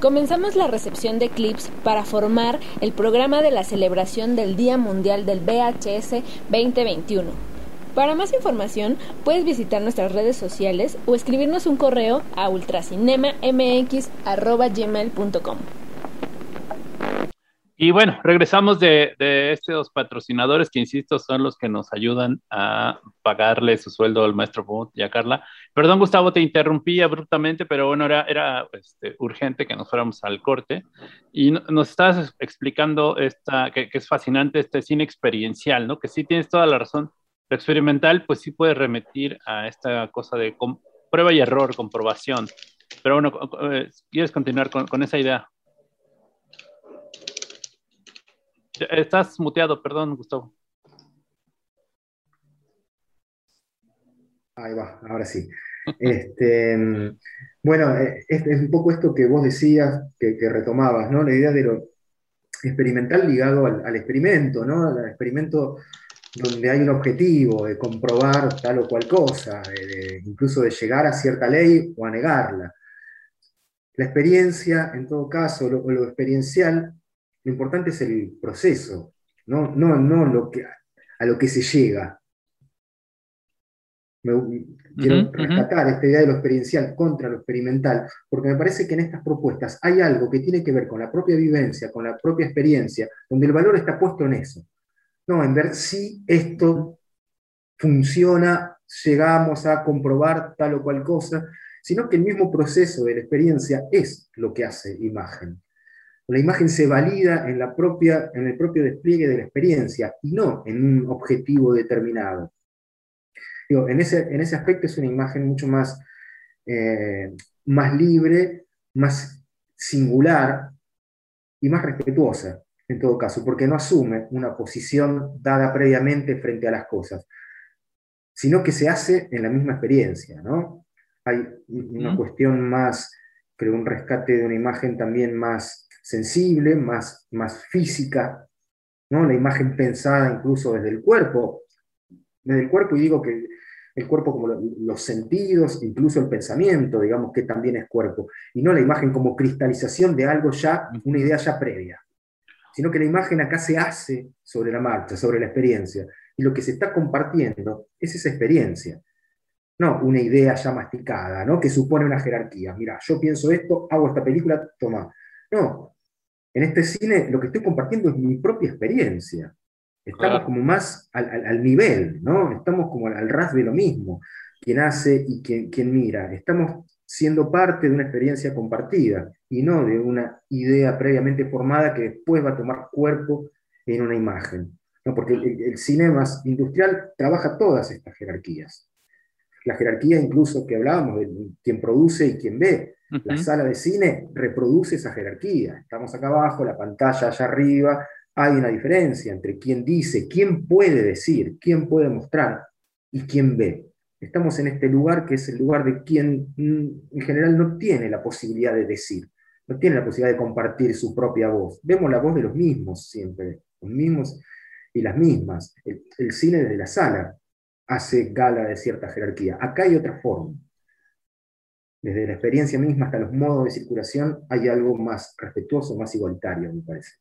Comenzamos la recepción de clips para formar el programa de la celebración del Día Mundial del VHS 2021 para más información, puedes visitar nuestras redes sociales o escribirnos un correo a ultracinemamx.gmail.com. Y bueno, regresamos de, estos patrocinadores que, insisto, son los que nos ayudan a pagarle su sueldo al maestro Pumut y a Carla. Perdón, Gustavo, te interrumpí abruptamente, pero bueno, era, era este, urgente que nos fuéramos al corte. Y nos estabas explicando esta, que, que, es fascinante este cine experiencial, ¿no? Que sí tienes toda la razón lo experimental, pues sí puede remitir a esta cosa de prueba y error, comprobación. Pero bueno, eh, ¿quieres continuar con, esa idea? Estás muteado, perdón, Gustavo. Ahí va, ahora sí. Este, <laughs> bueno, eh, es, un poco esto que vos decías, que, retomabas, ¿no? La idea de lo experimental ligado al, experimento, ¿no? Al experimento donde hay un objetivo de comprobar tal o cual cosa, incluso de llegar a cierta ley o a negarla. La experiencia, en todo caso, lo, lo experiencial, lo importante es el proceso, no, no, no lo que, a lo que se llega. quiero rescatar esta idea de lo experiencial contra lo experimental, porque me parece que en estas propuestas hay algo que tiene que ver con la propia vivencia, con la propia experiencia, donde el valor está puesto en eso no, en ver si esto funciona, llegamos a comprobar tal o cual cosa, sino que el mismo proceso de la experiencia es lo que hace imagen. La imagen se valida en, la propia, en el propio despliegue de la experiencia y no en un objetivo determinado. en, ese, en ese aspecto es una imagen mucho más, eh, más libre, más singular y más respetuosa, en todo caso, porque no asume una posición dada previamente frente a las cosas, sino que se hace en la misma experiencia, ¿no? Hay una cuestión más, creo, un rescate de una imagen también más sensible, más, más física, ¿no? La imagen pensada incluso desde el cuerpo, desde el cuerpo, y digo que el cuerpo como los sentidos, incluso el pensamiento, digamos que también es cuerpo, y no la imagen como cristalización de algo ya, una idea ya previa, sino que la imagen acá se hace sobre la marcha, sobre la experiencia, y lo que se está compartiendo es esa experiencia, no una idea ya masticada, ¿no? que supone una jerarquía. Mira, yo pienso esto, hago esta película, toma. No, en este cine lo que estoy compartiendo es mi propia experiencia. Estamos como más al, nivel, ¿no? Estamos como al, ras de lo mismo, quien hace y quien, quien mira. Estamos siendo parte de una experiencia compartida y no de una idea previamente formada que después va a tomar cuerpo en una imagen. ¿no? Porque el, cine más industrial trabaja todas estas jerarquías. La jerarquía incluso que hablábamos de quien produce y quien ve. La sala de cine reproduce esa jerarquía. Estamos acá abajo, la pantalla allá arriba, hay una diferencia entre quien dice, quién puede decir, quién puede mostrar y quién ve. Estamos en este lugar que es el lugar de quien mm, en general no tiene la posibilidad de decir, no tiene la posibilidad de compartir su propia voz. Vemos la voz de los mismos siempre, los mismos y las mismas. El, cine desde la sala hace gala de cierta jerarquía. Acá hay otra forma. Desde la experiencia misma hasta los modos de circulación hay algo más respetuoso, más igualitario, me parece.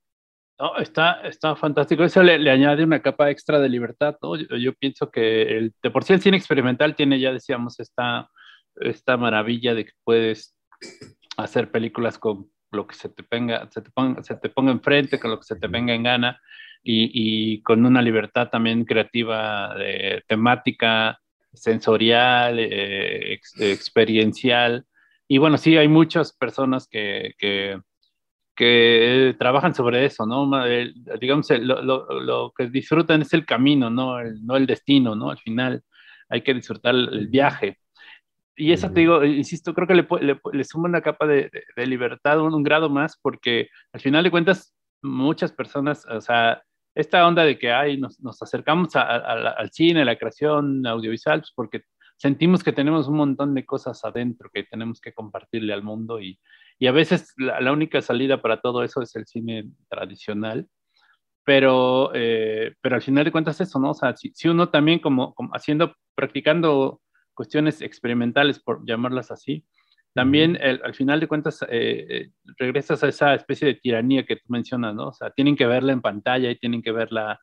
No, está, está fantástico. Eso le, añade una capa extra de libertad. Yo, pienso que el, de por sí el cine experimental tiene, ya decíamos, esta, esta maravilla de que puedes hacer películas con lo que se te, venga, se, te ponga, se te ponga enfrente, con lo que se te venga en gana y, y con una libertad también creativa, de, temática, sensorial, eh, experiencial. Y bueno, sí, hay muchas personas que, que que trabajan sobre eso, ¿no? digamos, lo, lo, lo, que disfrutan es el camino, ¿no? El, no el destino, ¿no? Al final hay que disfrutar el viaje. Y eso te digo, insisto, creo que le, le, le suma una capa de, de, libertad, un, un, grado más, porque al final de cuentas, muchas personas, o sea, esta onda de que hay, nos, nos acercamos a, al cine, a la creación audiovisual, pues porque sentimos que tenemos un montón de cosas adentro que tenemos que compartirle al mundo y, y a veces la, única salida para todo eso es el cine tradicional, pero, eh, pero al final de cuentas eso, ¿no? O sea, si, uno también como, haciendo, practicando cuestiones experimentales, por llamarlas así, también al final de cuentas eh, eh, regresas a esa especie de tiranía que tú mencionas, ¿no? O sea, tienen que verla en pantalla y tienen que verla,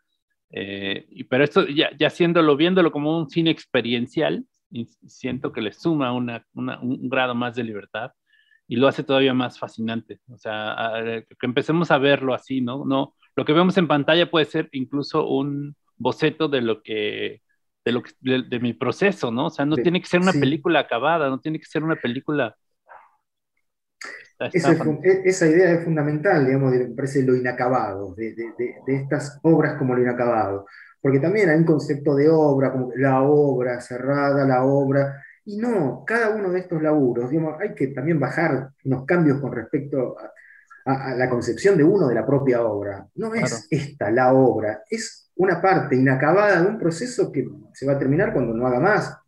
y, pero esto ya, ya haciéndolo, viéndolo como un cine experiencial, siento que le suma una, un grado más de libertad y lo hace todavía más fascinante. O sea, que empecemos a verlo así, ¿no? No, lo que vemos en pantalla puede ser incluso un boceto de lo que de lo que, de, mi proceso, ¿no? O sea, no tiene que ser una película acabada, no tiene que ser una película e, esa idea es fundamental, digamos, me parece lo inacabado, de, de, de, estas obras como lo inacabado, porque también hay un concepto de obra, como la obra cerrada, la obra, y no, cada uno de estos laburos, digamos, hay que también bajar unos cambios con respecto a, la concepción de uno de la propia obra. No es esta la obra, es una parte inacabada de un proceso que se va a terminar cuando no haga más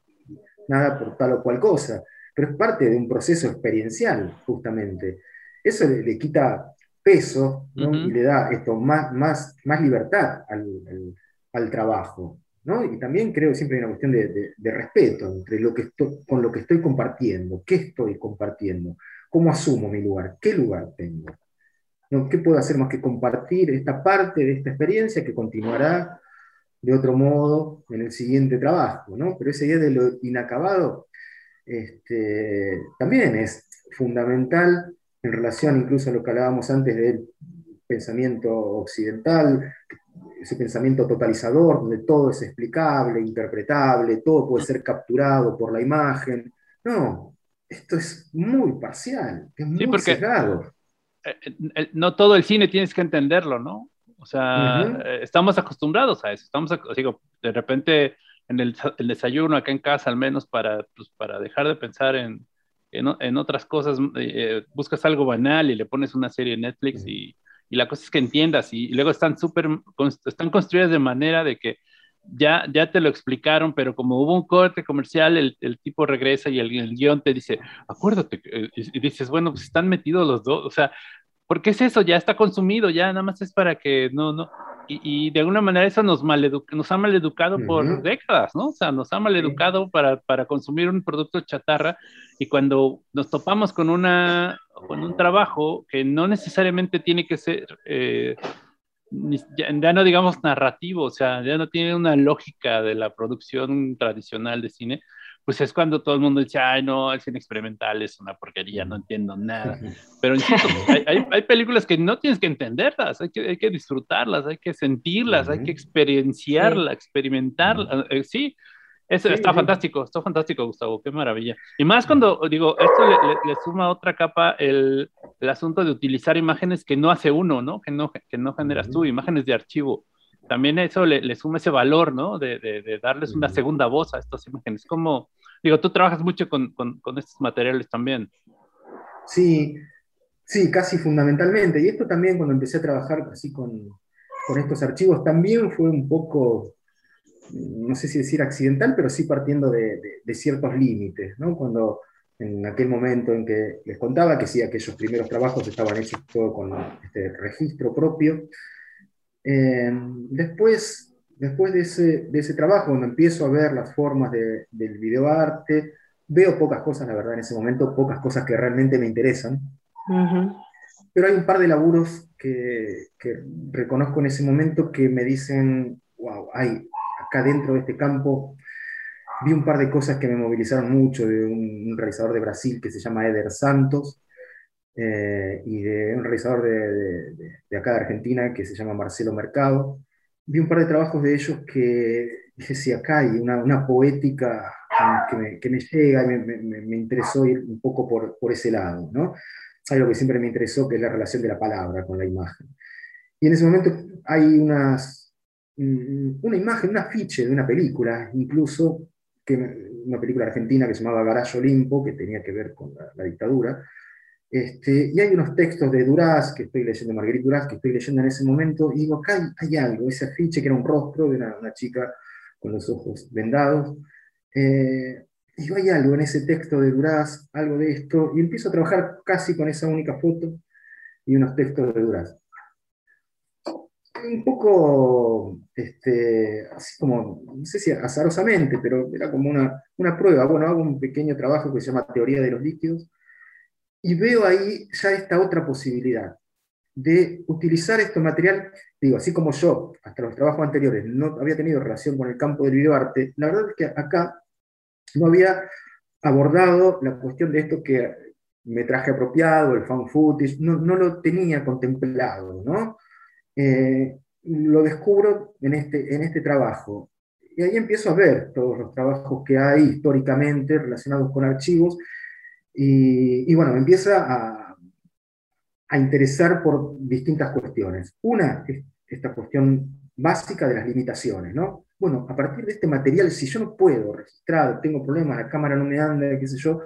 nada por tal o cual cosa, pero es parte de un proceso experiencial, justamente. Eso le, quita peso y le da esto, más, más, más libertad al, al trabajo. Y también creo que siempre hay una cuestión de, respeto entre lo que estoy, con lo que estoy compartiendo, qué estoy compartiendo, cómo asumo mi lugar, qué lugar tengo. ¿Qué puedo hacer más que compartir esta parte de esta experiencia que continuará de otro modo en el siguiente trabajo? ¿no? Pero esa idea de lo inacabado este, también es fundamental en relación incluso a lo que hablábamos antes del pensamiento occidental, ese pensamiento totalizador, donde todo es explicable, interpretable, todo puede ser capturado por la imagen. No, esto es muy parcial, es muy cerrado. Eh, no todo el cine tienes que entenderlo, ¿no? O sea, estamos acostumbrados a eso. Estamos, digo, de repente en el, desayuno acá en casa, al menos para, pues, para dejar de pensar en, en, otras cosas, buscas algo banal y le pones una serie en Netflix y, y, la cosa es que entiendas y, y luego están súper, están construidas de manera de que ya, ya te lo explicaron, pero como hubo un corte comercial, el, el tipo regresa y el, el, guion te dice, acuérdate, eh, y dices, bueno, pues están metidos los dos, o sea, ¿por qué es eso? Ya está consumido, ya nada más es para que no, no, y, y de alguna manera eso nos, nos ha maleducado uh -huh. por décadas, ¿no? O sea, nos ha maleducado para, para consumir un producto chatarra y cuando nos topamos con, una, con un trabajo que no necesariamente tiene que ser... Eh, ya, ya, no digamos narrativo, o sea, ya no tiene una lógica de la producción tradicional de cine, pues es cuando todo el mundo dice, ay, no, el cine experimental es una porquería, no entiendo nada. <laughs> Pero insisto, hay, hay, hay, películas que no tienes que entenderlas, hay que, hay que disfrutarlas, hay que sentirlas, hay que experienciarlas, experimentarlas. Eh, sí, eso sí, está sí. fantástico, está fantástico, Gustavo, qué maravilla. Y más cuando, digo, esto le, le, le suma otra capa el, el, asunto de utilizar imágenes que no hace uno, ¿no? Que no, que no generas tú, imágenes de archivo. También eso le, le suma ese valor, ¿no? De, de, de, darles una segunda voz a estas imágenes. Como, digo, tú trabajas mucho con, con, con estos materiales también. Sí, sí, casi fundamentalmente. Y esto también cuando empecé a trabajar así con, con estos archivos, también fue un poco no sé si decir accidental, pero sí partiendo de, de, de ciertos límites, ¿no? Cuando en aquel momento en que les contaba que sí, aquellos primeros trabajos estaban hechos todo con este registro propio. Eh, después, después de, ese, de ese trabajo, cuando empiezo a ver las formas de, del videoarte, veo pocas cosas, la verdad, en ese momento, pocas cosas que realmente me interesan. Uh -huh. Pero hay un par de laburos que, que reconozco en ese momento que me dicen, wow, hay, acá dentro de este campo, vi un par de cosas que me movilizaron mucho, de un, realizador de Brasil que se llama Eder Santos, eh, y de un realizador de, de, de, acá de Argentina que se llama Marcelo Mercado. Vi un par de trabajos de ellos que dije, sí, acá hay una, una poética que me, que me llega y me, me, me, interesó ir un poco por, por ese lado, ¿no? Algo que siempre me interesó, que es la relación de la palabra con la imagen. Y en ese momento hay unas una imagen, un afiche de una película, incluso, una película argentina que se llamaba Garage Olimpo, que tenía que ver con la, la dictadura. Este, y hay unos textos de Duraz, que estoy leyendo, Marguerite Duraz, que estoy leyendo en ese momento, y digo, acá hay, algo, ese afiche que era un rostro de una, una chica con los ojos vendados. Eh, digo, hay algo en ese texto de Duraz, algo de esto, y empiezo a trabajar casi con esa única foto y unos textos de Duraz un poco, este, así como, no sé si azarosamente, pero era como una, una prueba. Bueno, hago un pequeño trabajo que se llama Teoría de los Líquidos y veo ahí ya esta otra posibilidad de utilizar este material, digo, así como yo, hasta los trabajos anteriores, no había tenido relación con el campo del videoarte, la verdad es que acá no había abordado la cuestión de esto que metraje apropiado, el fan footage, no, no lo tenía contemplado, ¿no? Eh, lo descubro en este, en este trabajo. Y ahí empiezo a ver todos los trabajos que hay históricamente relacionados con archivos. Y, y bueno, me empieza a, a, interesar por distintas cuestiones. Una es esta cuestión básica de las limitaciones, ¿no? Bueno, a partir de este material, si yo no puedo registrar, tengo problemas, la cámara no me anda, qué sé yo,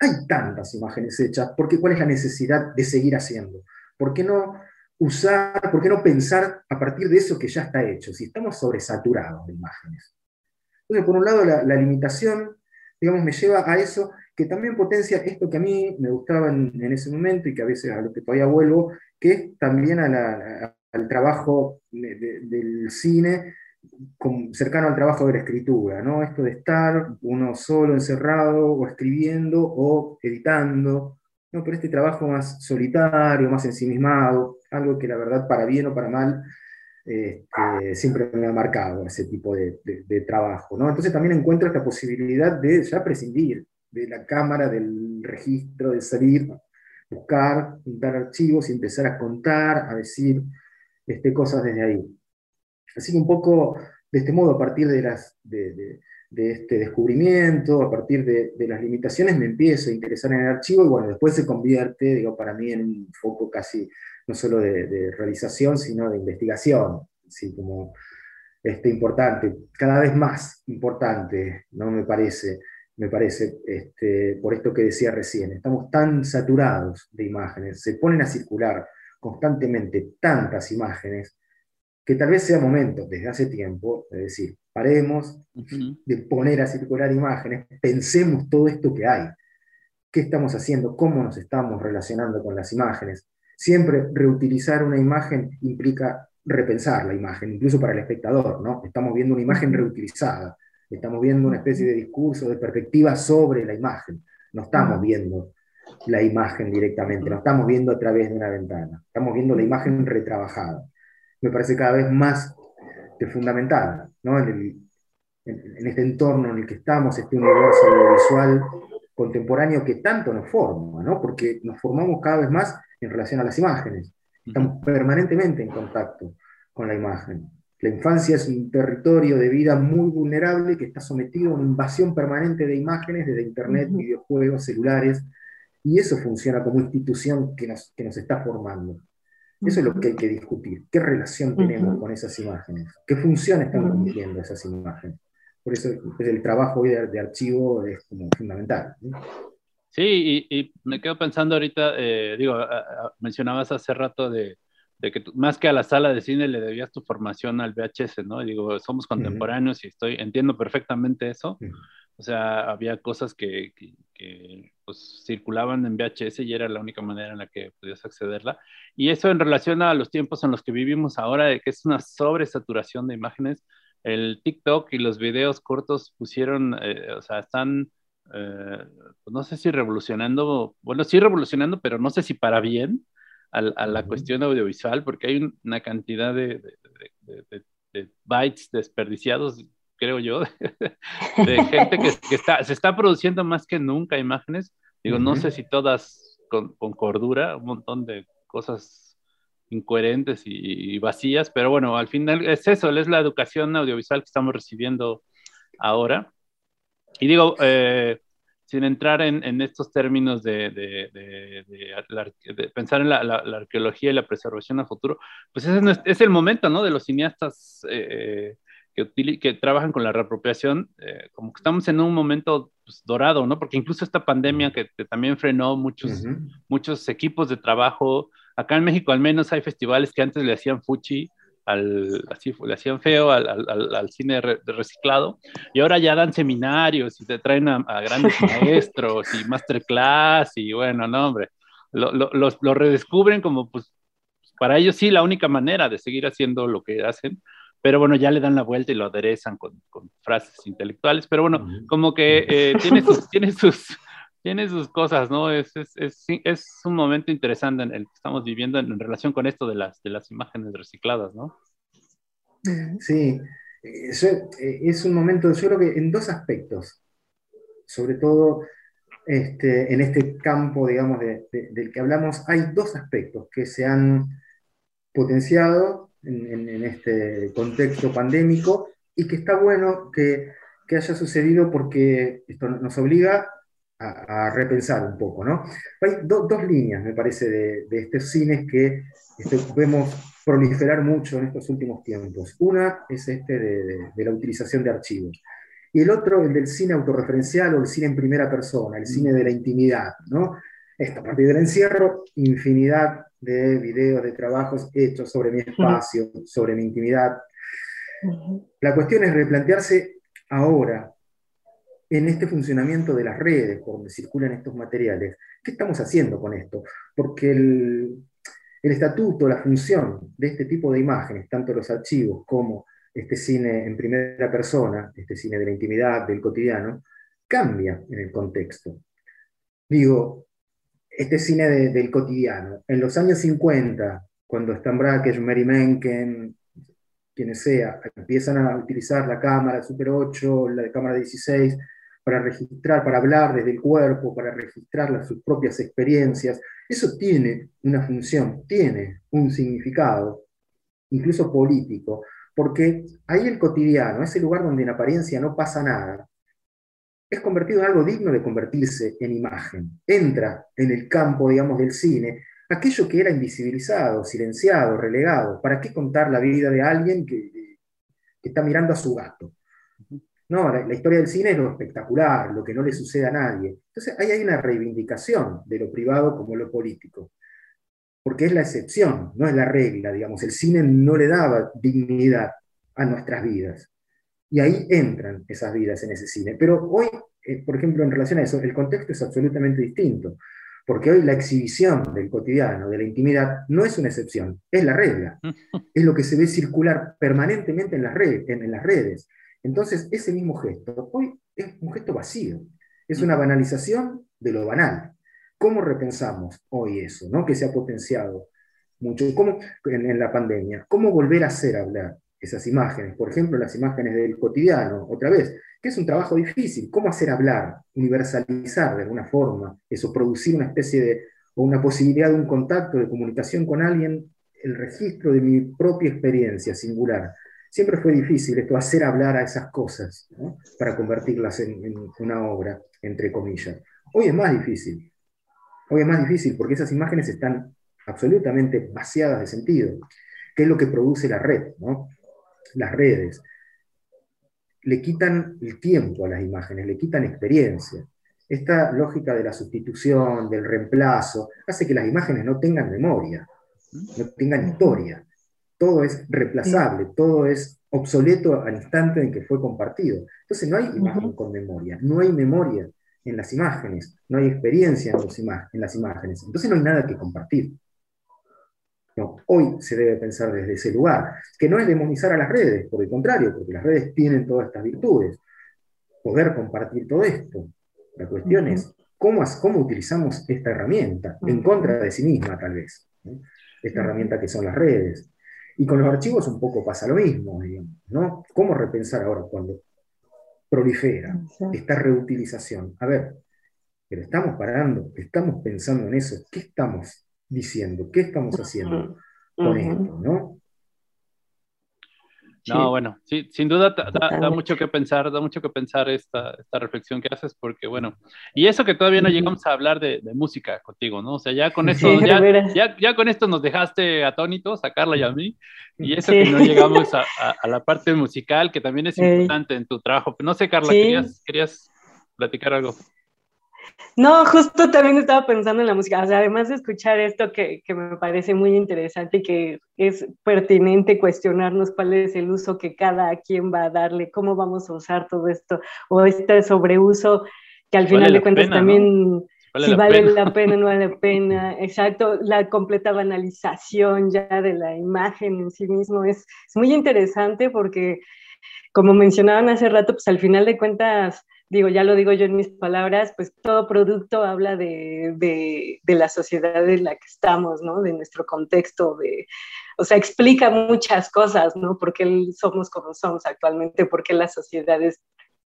hay tantas imágenes hechas, porque ¿cuál es la necesidad de seguir haciendo? ¿Por qué no usar, por qué no pensar a partir de eso que ya está hecho, si estamos sobresaturados de imágenes. Entonces, por un lado, la, limitación, digamos, me lleva a eso que también potencia esto que a mí me gustaba en, ese momento y que a veces a lo que todavía vuelvo, que es también al trabajo de, de, del cine cercano al trabajo de la escritura, ¿no? Esto de estar uno solo encerrado o escribiendo o editando, ¿no? pero este trabajo más solitario, más ensimismado, algo que la verdad, para bien o para mal, este, siempre me ha marcado ese tipo de, trabajo. ¿no? Entonces también encuentro esta posibilidad de ya prescindir de la cámara, del registro, de salir, buscar, juntar archivos y empezar a contar, a decir este, cosas desde ahí. Así que un poco de este modo, a partir de, las, de este descubrimiento, a partir de, las limitaciones, me empiezo a interesar en el archivo y bueno, después se convierte, digo, para mí en un foco casi no solo de, realización, sino de investigación, así como este, importante, cada vez más importante, ¿no? Me parece, me parece, este, por esto que decía recién, estamos tan saturados de imágenes, se ponen a circular constantemente tantas imágenes, que tal vez sea momento, desde hace tiempo, de decir, paremos de poner a circular imágenes, pensemos todo esto que hay. ¿Qué estamos haciendo? ¿Cómo nos estamos relacionando con las imágenes? Siempre reutilizar una imagen implica repensar la imagen, incluso para el espectador, ¿no? Estamos viendo una imagen reutilizada, estamos viendo una especie de discurso, de perspectiva sobre la imagen, no estamos viendo la imagen directamente, no estamos viendo a través de una ventana, estamos viendo la imagen retrabajada me parece cada vez más fundamental, ¿no? en, este entorno en el que estamos, este universo audiovisual contemporáneo que tanto nos forma, ¿no? porque nos formamos cada vez más en relación a las imágenes, estamos permanentemente en contacto con la imagen. La infancia es un territorio de vida muy vulnerable que está sometido a una invasión permanente de imágenes desde Internet, videojuegos, celulares, y eso funciona como institución que nos, que nos está formando. Eso es lo que hay que discutir. ¿Qué relación tenemos con esas imágenes? ¿Qué función están cumpliendo esas imágenes? Por eso el trabajo hoy de, archivo es como fundamental. Sí, y, me quedo pensando ahorita, eh, digo, mencionabas hace rato de, que más que a la sala de cine le debías tu formación al VHS, ¿no? Y digo, somos contemporáneos y estoy, entiendo perfectamente eso. O sea, había cosas que, pues, circulaban en VHS y era la única manera en la que podías accederla. Y eso en relación a los tiempos en los que vivimos ahora, que es una sobresaturación de imágenes, el TikTok y los videos cortos pusieron, eh, o sea, están, eh, pues, no sé si revolucionando, bueno, sí revolucionando, pero no sé si para bien a, la cuestión audiovisual, porque hay una cantidad de, de bytes desperdiciados creo yo, <laughs> de, gente que, está, se está produciendo más que nunca imágenes. Digo, no sé si todas con, cordura, un montón de cosas incoherentes y, vacías, pero bueno, al final es eso, es la educación audiovisual que estamos recibiendo ahora. Y digo, eh, sin entrar en, estos términos de, de, pensar en la, arqueología y la preservación a futuro, pues ese es, es el momento, ¿no? De los cineastas eh, que, que trabajan con la reapropiación, eh, como que estamos en un momento pues, dorado, ¿no? Porque incluso esta pandemia que, también frenó muchos, muchos equipos de trabajo, acá en México al menos hay festivales que antes le hacían fuchi, al, así le hacían feo al, al, al cine de reciclado, y ahora ya dan seminarios y te traen a, grandes <laughs> maestros y masterclass, y bueno, no, hombre, lo, lo, lo redescubren como pues para ellos sí la única manera de seguir haciendo lo que hacen, pero bueno, ya le dan la vuelta y lo aderezan con, con frases intelectuales, pero bueno, como que eh, tiene, sus, <laughs> tiene, sus, tiene sus cosas, ¿no? Es, es, es, es, un momento interesante en el que estamos viviendo en, relación con esto de las, de las imágenes recicladas, ¿no? Sí, eh, es un momento, yo creo que en dos aspectos, sobre todo este, en este campo, digamos, de, del que hablamos, hay dos aspectos que se han potenciado en, este contexto pandémico y que está bueno que, que haya sucedido porque esto nos obliga a, repensar un poco. ¿no? Hay dos líneas, me parece, de, de estos cines que este, vemos proliferar mucho en estos últimos tiempos. Una es este de, de, la utilización de archivos. Y el otro, el del cine autorreferencial o el cine en primera persona, el cine de la intimidad. ¿no? Esta, a partir del encierro, infinidad de videos, de trabajos hechos sobre mi espacio, sobre mi intimidad. La cuestión es replantearse ahora, en este funcionamiento de las redes, por donde circulan estos materiales, ¿qué estamos haciendo con esto? Porque el, el estatuto, la función de este tipo de imágenes, tanto los archivos como este cine en primera persona, este cine de la intimidad, del cotidiano, cambia en el contexto. Digo, este cine del cotidiano. En los años 50, cuando Stan Brakhage, Mary Menken, quienes sea, empiezan a utilizar la cámara Super 8, la de cámara 16, para registrar, para hablar desde el cuerpo, para registrar sus propias experiencias, eso tiene una función, tiene un significado, incluso político, porque ahí el cotidiano, ese lugar donde en apariencia no pasa nada, es convertido en algo digno de convertirse en imagen. Entra en el campo, digamos, del cine, aquello que era invisibilizado, silenciado, relegado. ¿Para qué contar la vida de alguien que, está mirando a su gato? No, la, historia del cine es lo espectacular, lo que no le sucede a nadie. Entonces ahí hay una reivindicación de lo privado como lo político, porque es la excepción, no es la regla, digamos. El cine no le daba dignidad a nuestras vidas. Y ahí entran esas vidas en ese cine. Pero hoy, eh, por ejemplo, en relación a eso, el contexto es absolutamente distinto. Porque hoy la exhibición del cotidiano, de la intimidad, no es una excepción, es la regla. <laughs> Es lo que se ve circular permanentemente en las, en, las redes. Entonces, ese mismo gesto, hoy es un gesto vacío. Es una banalización de lo banal. ¿Cómo repensamos hoy eso, ¿no? que se ha potenciado mucho ¿Cómo, en, en, la pandemia? ¿Cómo volver a hacer hablar? Esas imágenes, por ejemplo, las imágenes del cotidiano, otra vez, que es un trabajo difícil, cómo hacer hablar, universalizar de alguna forma, eso, producir una especie de, o una posibilidad de un contacto, de comunicación con alguien, el registro de mi propia experiencia singular. Siempre fue difícil esto, hacer hablar a esas cosas, para convertirlas en, en una obra, entre comillas. Hoy es más difícil. Hoy es más difícil porque esas imágenes están absolutamente vaciadas de sentido, que es lo que produce la red, ¿no? Las redes, le quitan el tiempo a las imágenes, le quitan experiencia. Esta lógica de la sustitución, del reemplazo, hace que las imágenes no tengan memoria, no tengan historia. Todo es reemplazable, todo es obsoleto al instante en que fue compartido. Entonces no hay imagen con memoria, no hay memoria en las imágenes, no hay experiencia en, en las imágenes. Entonces no hay nada que compartir. No, hoy se debe pensar desde ese lugar, que no es demonizar a las redes, por el contrario, porque las redes tienen todas estas virtudes. Poder compartir todo esto. La cuestión es cómo, cómo utilizamos esta herramienta, en contra de sí misma tal vez, esta herramienta que son las redes. Y con los archivos un poco pasa lo mismo, ¿no? ¿Cómo repensar ahora cuando prolifera esta reutilización? A ver, pero estamos parando, estamos pensando en eso, ¿qué estamos diciendo, ¿qué estamos haciendo con esto? ¿no? No, bueno, sí, sin duda da, mucho que pensar, da mucho que pensar esta, esta, reflexión que haces, porque bueno, y eso que todavía no llegamos a hablar de, música contigo, ¿no? O sea, ya con esto, <laughs> ya, ya, con esto nos dejaste atónitos, a Carla y a mí, y eso que no llegamos a, a, la parte musical, que también es importante en tu trabajo. No sé, Carla, ¿querías, ¿querías platicar algo? No, justo también estaba pensando en la música, o sea, además de escuchar esto que, que, me parece muy interesante y que es pertinente cuestionarnos cuál es el uso que cada quien va a darle, cómo vamos a usar todo esto, o este sobreuso que al final de cuentas también... si vale la pena, no vale la <laughs> pena, exacto, la completa banalización ya de la imagen en sí mismo es, es muy interesante porque, como mencionaban hace rato, pues al final de cuentas, digo, ya lo digo yo en mis palabras, pues todo producto habla de, de, la sociedad en la que estamos, ¿no? De nuestro contexto, de, o sea, explica muchas cosas, ¿no? ¿Por qué somos como somos actualmente? ¿Por qué la sociedad es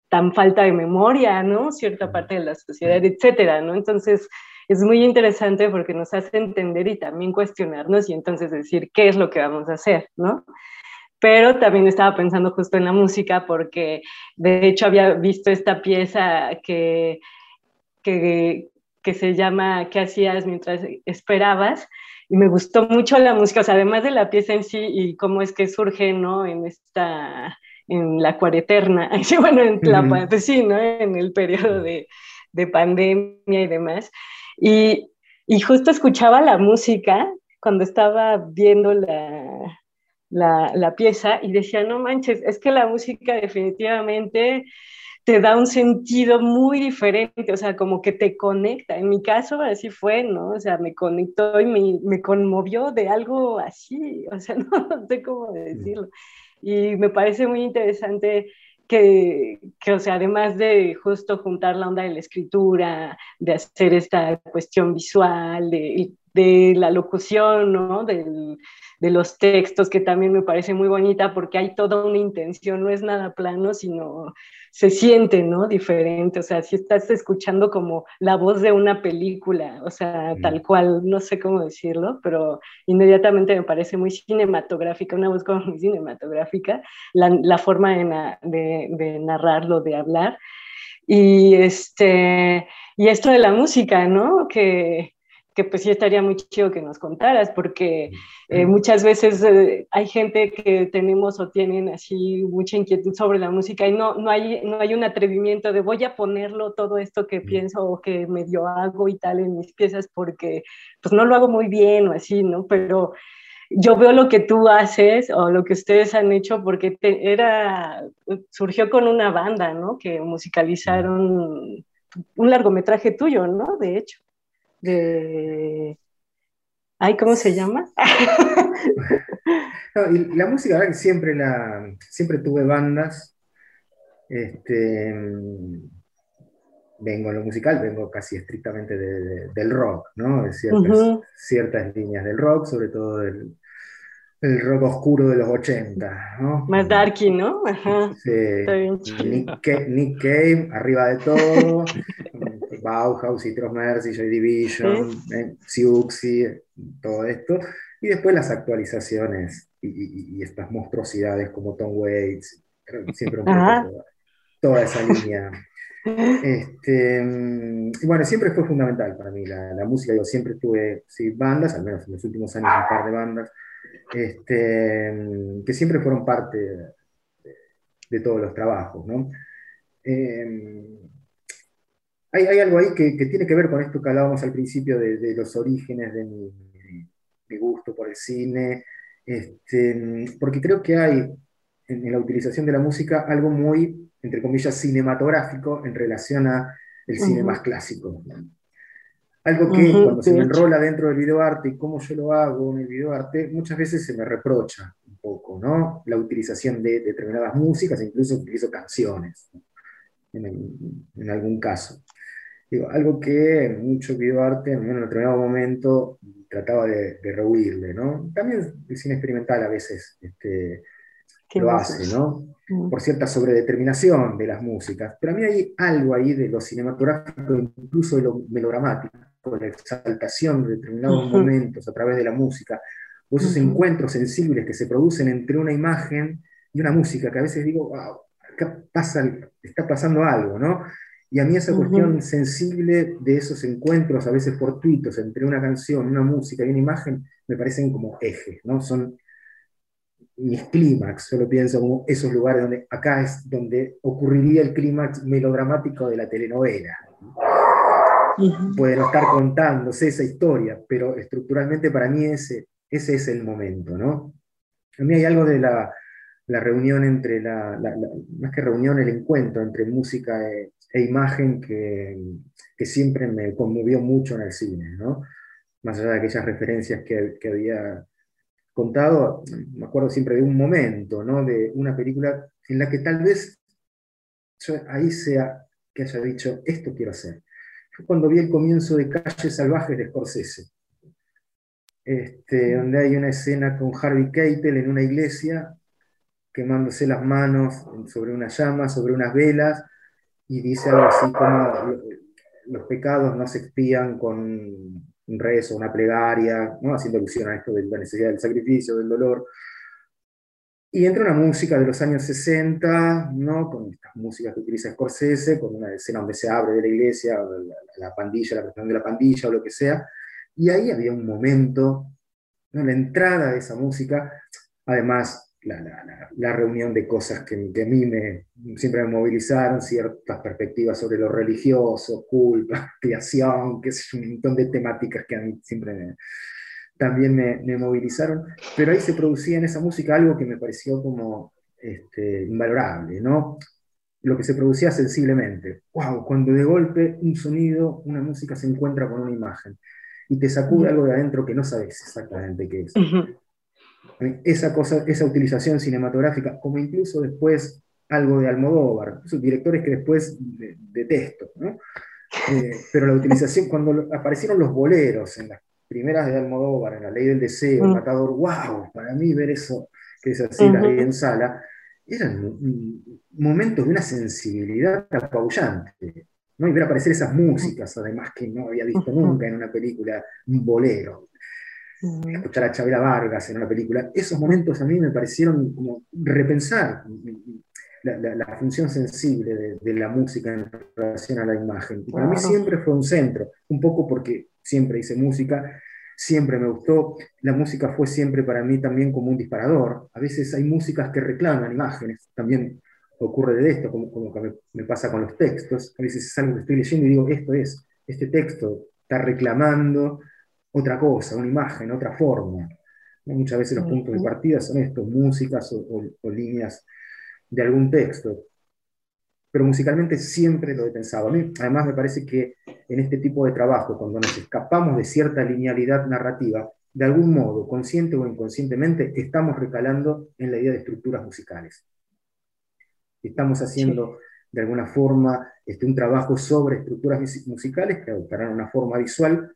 tan falta de memoria, ¿no? Cierta parte de la sociedad, etcétera, ¿no? Entonces, es muy interesante porque nos hace entender y también cuestionarnos y entonces decir qué es lo que vamos a hacer, ¿no? Pero también estaba pensando justo en la música porque de hecho había visto esta pieza que, que, que se llama ¿Qué hacías mientras esperabas? Y me gustó mucho la música, o sea, además de la pieza en sí y cómo es que surge, ¿no? En esta, en la cuareterna, <laughs> bueno, en la, pues sí, ¿no? En el periodo de, de pandemia y demás. Y, y justo escuchaba la música cuando estaba viendo la, la, la, pieza y decía, no manches, es que la música definitivamente te da un sentido muy diferente, o sea, como que te conecta. En mi caso así fue, ¿no? O sea, me conectó y me, me conmovió de algo así, o sea, <laughs> no, sé cómo decirlo. Y me parece muy interesante que, que, o sea, además de justo juntar la onda de la escritura, de hacer esta cuestión visual, de, de la locución, ¿no? Del, de los textos, que también me parece muy bonita porque hay toda una intención, no es nada plano, sino se siente, ¿no? Diferente, o sea, si estás escuchando como la voz de una película, o sea, tal cual, no sé cómo decirlo, pero inmediatamente me parece muy cinematográfica, una voz como muy cinematográfica, la, la forma de, de, de narrarlo, de hablar. Y, este, y esto de la música, ¿no? Que, que pues sí estaría muy chido que nos contaras, porque eh, muchas veces eh, hay gente que tenemos o tienen así mucha inquietud sobre la música y no, no, hay, no hay un atrevimiento de voy a ponerlo todo esto que pienso o que medio hago y tal en mis piezas porque pues no lo hago muy bien o así, ¿no? Pero yo veo lo que tú haces o lo que ustedes han hecho porque era, surgió con una banda, ¿no? Que musicalizaron un largometraje tuyo, ¿no? De hecho de... Ay, ¿cómo se llama? <laughs> la música, siempre, la, siempre tuve bandas. Este, vengo en lo musical, vengo casi estrictamente del rock, ¿no? De ciertas, ciertas líneas del rock, sobre todo del, el rock oscuro de los 80, ¿no? Más darky, ¿no? Ajá. Sí. Nick, Cave, arriba de todo. <laughs> Bauhaus, Citrus Mercy, Joy Division, eh, Siuxi, todo esto. Y después las actualizaciones y, estas monstruosidades como Tom Waits, siempre un poco toda, esa línea. <laughs> Este, y bueno, siempre fue fundamental para mí la, la música. Yo siempre tuve sí, bandas, al menos en los últimos años, un par de bandas este, que siempre fueron parte de, todos los trabajos. ¿no? Em, hay, algo ahí que, tiene que ver con esto que hablábamos al principio de, los orígenes de mi, gusto por el cine, este, porque creo que hay en, la utilización de la música algo muy, entre comillas, cinematográfico en relación al cine más clásico. Algo que cuando se me enrola dentro del videoarte y cómo yo lo hago en el videoarte, muchas veces se me reprocha un poco, ¿no? La utilización de, determinadas músicas, incluso utilizo canciones, en, algún caso. Digo, algo que mucho videoarte, en un determinado momento, trataba de, de rehuirle, ¿no? También el cine experimental a veces este, lo hace, ¿no? Mm. Por cierta sobredeterminación de las músicas. Pero a mí hay algo ahí de lo cinematográfico, incluso de lo melodramático, la exaltación de determinados momentos a través de la música, o esos encuentros sensibles que se producen entre una imagen y una música, que a veces digo, wow, acá pasa, está pasando algo, ¿no? Y a mí esa cuestión sensible de esos encuentros, a veces fortuitos, entre una canción, una música y una imagen, me parecen como ejes, ¿no? Son mis clímax, yo lo pienso como esos lugares donde acá es donde ocurriría el clímax melodramático de la telenovela. Puede no estar contándose esa historia, pero estructuralmente para mí ese, ese es el momento, ¿no? A mí hay algo de la, la reunión entre la, más que reunión, el encuentro entre música e, e imagen que, que, siempre me conmovió mucho en el cine, ¿no? Más allá de aquellas referencias que, que había contado, me acuerdo siempre de un momento, ¿no? De una película en la que tal vez ahí sea que haya dicho, esto quiero hacer cuando vi el comienzo de Calles Salvajes de Scorsese, este, donde hay una escena con Harvey Keitel en una iglesia quemándose las manos sobre una llama, sobre unas velas, y dice algo así como los pecados no se expían con un rezo, una plegaria, ¿no? haciendo alusión a esto de la necesidad del sacrificio, del dolor. Y entra una música de los años 60, ¿no? con estas músicas que utiliza Scorsese, con una escena donde se abre de la iglesia, la, pandilla, la cuestión de la pandilla o lo que sea. Y ahí había un momento, ¿no? la entrada de esa música, además la, la, la reunión de cosas que, que, a mí me, siempre me movilizaron, ciertas perspectivas sobre lo religioso, culpa, creación, que es un montón de temáticas que a mí siempre me, también me, movilizaron, pero ahí se producía en esa música algo que me pareció como este, invalorable, ¿no? Lo que se producía sensiblemente. ¡Wow! Cuando de golpe un sonido, una música se encuentra con una imagen y te sacude algo de adentro que no sabes exactamente qué es. Esa cosa, esa utilización cinematográfica, como incluso después algo de Almodóvar, directores que después detesto, ¿no? Eh, pero la utilización, <laughs> cuando aparecieron los boleros en las primeras de Almodóvar, en La Ley del Deseo, El Matador, wow, para mí ver eso, que es así, la vi en sala, eran momentos de una sensibilidad apabullante. ¿no? Y ver aparecer esas músicas, además que no había visto nunca en una película, un bolero. Escuchar a Chabela Vargas en una película. Esos momentos a mí me parecieron como repensar la, función sensible de, la música en relación a la imagen. Y para mí siempre fue un centro, un poco porque siempre hice música, siempre me gustó. La música fue siempre para mí también como un disparador. A veces hay músicas que reclaman imágenes, también ocurre de esto, como, como que me, pasa con los textos. A veces es algo que estoy leyendo y digo, esto es, este texto está reclamando otra cosa, una imagen, otra forma. Muchas veces los puntos de partida son estos, músicas o líneas de algún texto. Pero musicalmente siempre lo he pensado. A mí, además, me parece que en este tipo de trabajo, cuando nos escapamos de cierta linealidad narrativa, de algún modo, consciente o inconscientemente, estamos recalando en la idea de estructuras musicales. Estamos haciendo de alguna forma este, un trabajo sobre estructuras musicales que adoptarán una forma visual,